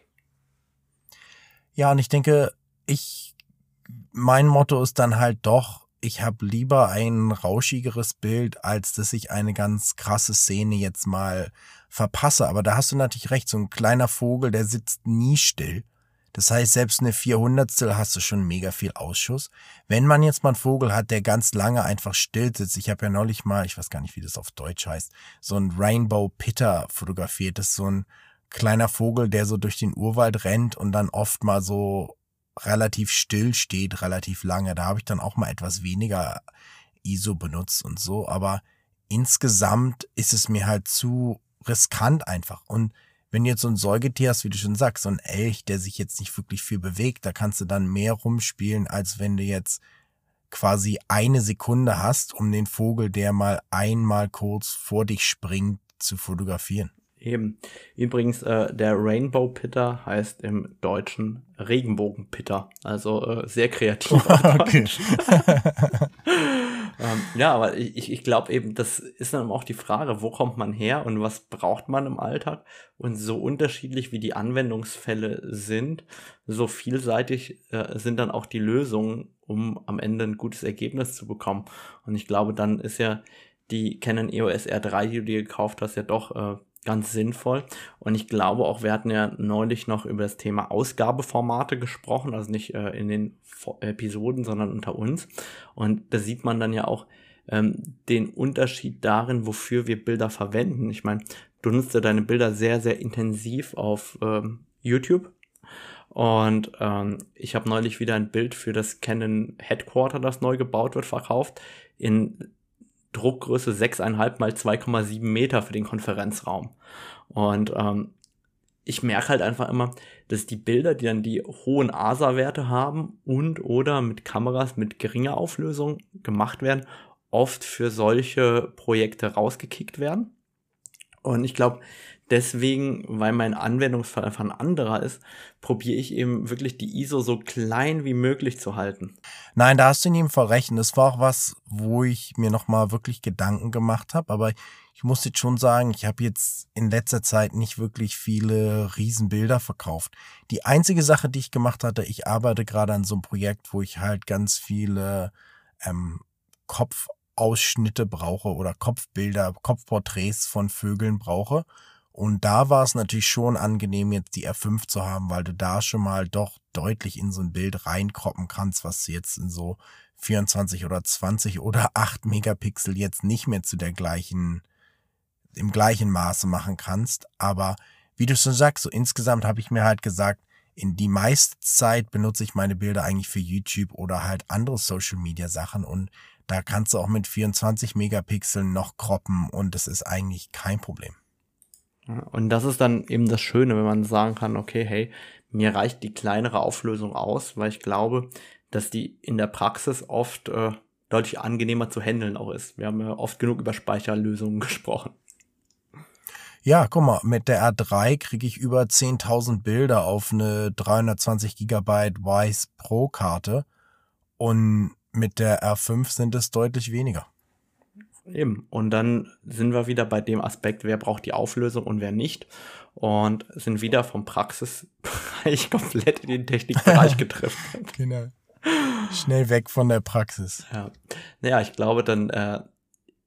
[SPEAKER 2] Ja, und ich denke, ich, mein Motto ist dann halt doch, ich habe lieber ein rauschigeres Bild, als dass ich eine ganz krasse Szene jetzt mal verpasse. Aber da hast du natürlich recht, so ein kleiner Vogel, der sitzt nie still. Das heißt, selbst eine 400 hast du schon mega viel Ausschuss. Wenn man jetzt mal einen Vogel hat, der ganz lange einfach still sitzt, ich habe ja neulich mal, ich weiß gar nicht, wie das auf Deutsch heißt, so ein Rainbow Pitter fotografiert. Das ist so ein kleiner Vogel, der so durch den Urwald rennt und dann oft mal so relativ still steht, relativ lange. Da habe ich dann auch mal etwas weniger ISO benutzt und so. Aber insgesamt ist es mir halt zu riskant einfach. Und wenn du jetzt so ein Säugetier hast, wie du schon sagst, so ein Elch, der sich jetzt nicht wirklich viel bewegt, da kannst du dann mehr rumspielen, als wenn du jetzt quasi eine Sekunde hast, um den Vogel, der mal einmal kurz vor dich springt, zu fotografieren.
[SPEAKER 1] Eben. Übrigens, äh, der Rainbow Pitter heißt im Deutschen Regenbogen-Pitter. Also äh, sehr kreativ. okay. ähm, ja, aber ich, ich glaube eben, das ist dann auch die Frage, wo kommt man her und was braucht man im Alltag? Und so unterschiedlich wie die Anwendungsfälle sind, so vielseitig äh, sind dann auch die Lösungen, um am Ende ein gutes Ergebnis zu bekommen. Und ich glaube, dann ist ja die Canon EOS R3, die du dir gekauft hast, ja doch äh, ganz sinnvoll. Und ich glaube auch, wir hatten ja neulich noch über das Thema Ausgabeformate gesprochen, also nicht äh, in den Episoden, sondern unter uns. Und da sieht man dann ja auch ähm, den Unterschied darin, wofür wir Bilder verwenden. Ich meine, du nutzt ja deine Bilder sehr, sehr intensiv auf ähm, YouTube. Und ähm, ich habe neulich wieder ein Bild für das Canon Headquarter, das neu gebaut wird, verkauft. In Druckgröße 6,5 mal 2,7 Meter für den Konferenzraum. Und ähm, ich merke halt einfach immer, dass die Bilder, die dann die hohen ASA-Werte haben und oder mit Kameras mit geringer Auflösung gemacht werden, oft für solche Projekte rausgekickt werden. Und ich glaube, deswegen, weil mein Anwendungsfall einfach ein anderer ist, probiere ich eben wirklich die ISO so klein wie möglich zu halten.
[SPEAKER 2] Nein, da hast du in jedem Fall recht. das war auch was, wo ich mir nochmal wirklich Gedanken gemacht habe. Aber ich muss jetzt schon sagen, ich habe jetzt in letzter Zeit nicht wirklich viele Riesenbilder verkauft. Die einzige Sache, die ich gemacht hatte, ich arbeite gerade an so einem Projekt, wo ich halt ganz viele ähm, Kopfausschnitte brauche oder Kopfbilder, Kopfporträts von Vögeln brauche. Und da war es natürlich schon angenehm, jetzt die R5 zu haben, weil du da schon mal doch deutlich in so ein Bild reinkroppen kannst, was du jetzt in so 24 oder 20 oder 8 Megapixel jetzt nicht mehr zu der gleichen, im gleichen Maße machen kannst. Aber wie du schon sagst, so insgesamt habe ich mir halt gesagt, in die meiste Zeit benutze ich meine Bilder eigentlich für YouTube oder halt andere Social Media Sachen und da kannst du auch mit 24 Megapixeln noch kroppen und das ist eigentlich kein Problem.
[SPEAKER 1] Und das ist dann eben das Schöne, wenn man sagen kann, okay, hey, mir reicht die kleinere Auflösung aus, weil ich glaube, dass die in der Praxis oft äh, deutlich angenehmer zu handeln auch ist. Wir haben ja oft genug über Speicherlösungen gesprochen.
[SPEAKER 2] Ja, guck mal, mit der R3 kriege ich über 10.000 Bilder auf eine 320 Gigabyte Wise Pro Karte und mit der R5 sind es deutlich weniger.
[SPEAKER 1] Eben. Und dann sind wir wieder bei dem Aspekt, wer braucht die Auflösung und wer nicht. Und sind wieder vom Praxisbereich komplett in den Technikbereich getroffen. genau.
[SPEAKER 2] Schnell weg von der Praxis.
[SPEAKER 1] Ja. Naja, ich glaube, dann äh,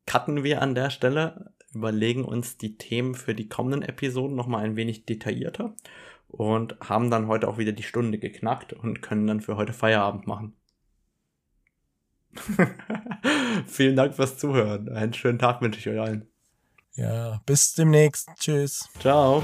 [SPEAKER 1] cutten wir an der Stelle, überlegen uns die Themen für die kommenden Episoden nochmal ein wenig detaillierter und haben dann heute auch wieder die Stunde geknackt und können dann für heute Feierabend machen. Vielen Dank fürs Zuhören. Einen schönen Tag wünsche ich euch allen.
[SPEAKER 2] Ja, bis demnächst. Tschüss.
[SPEAKER 1] Ciao.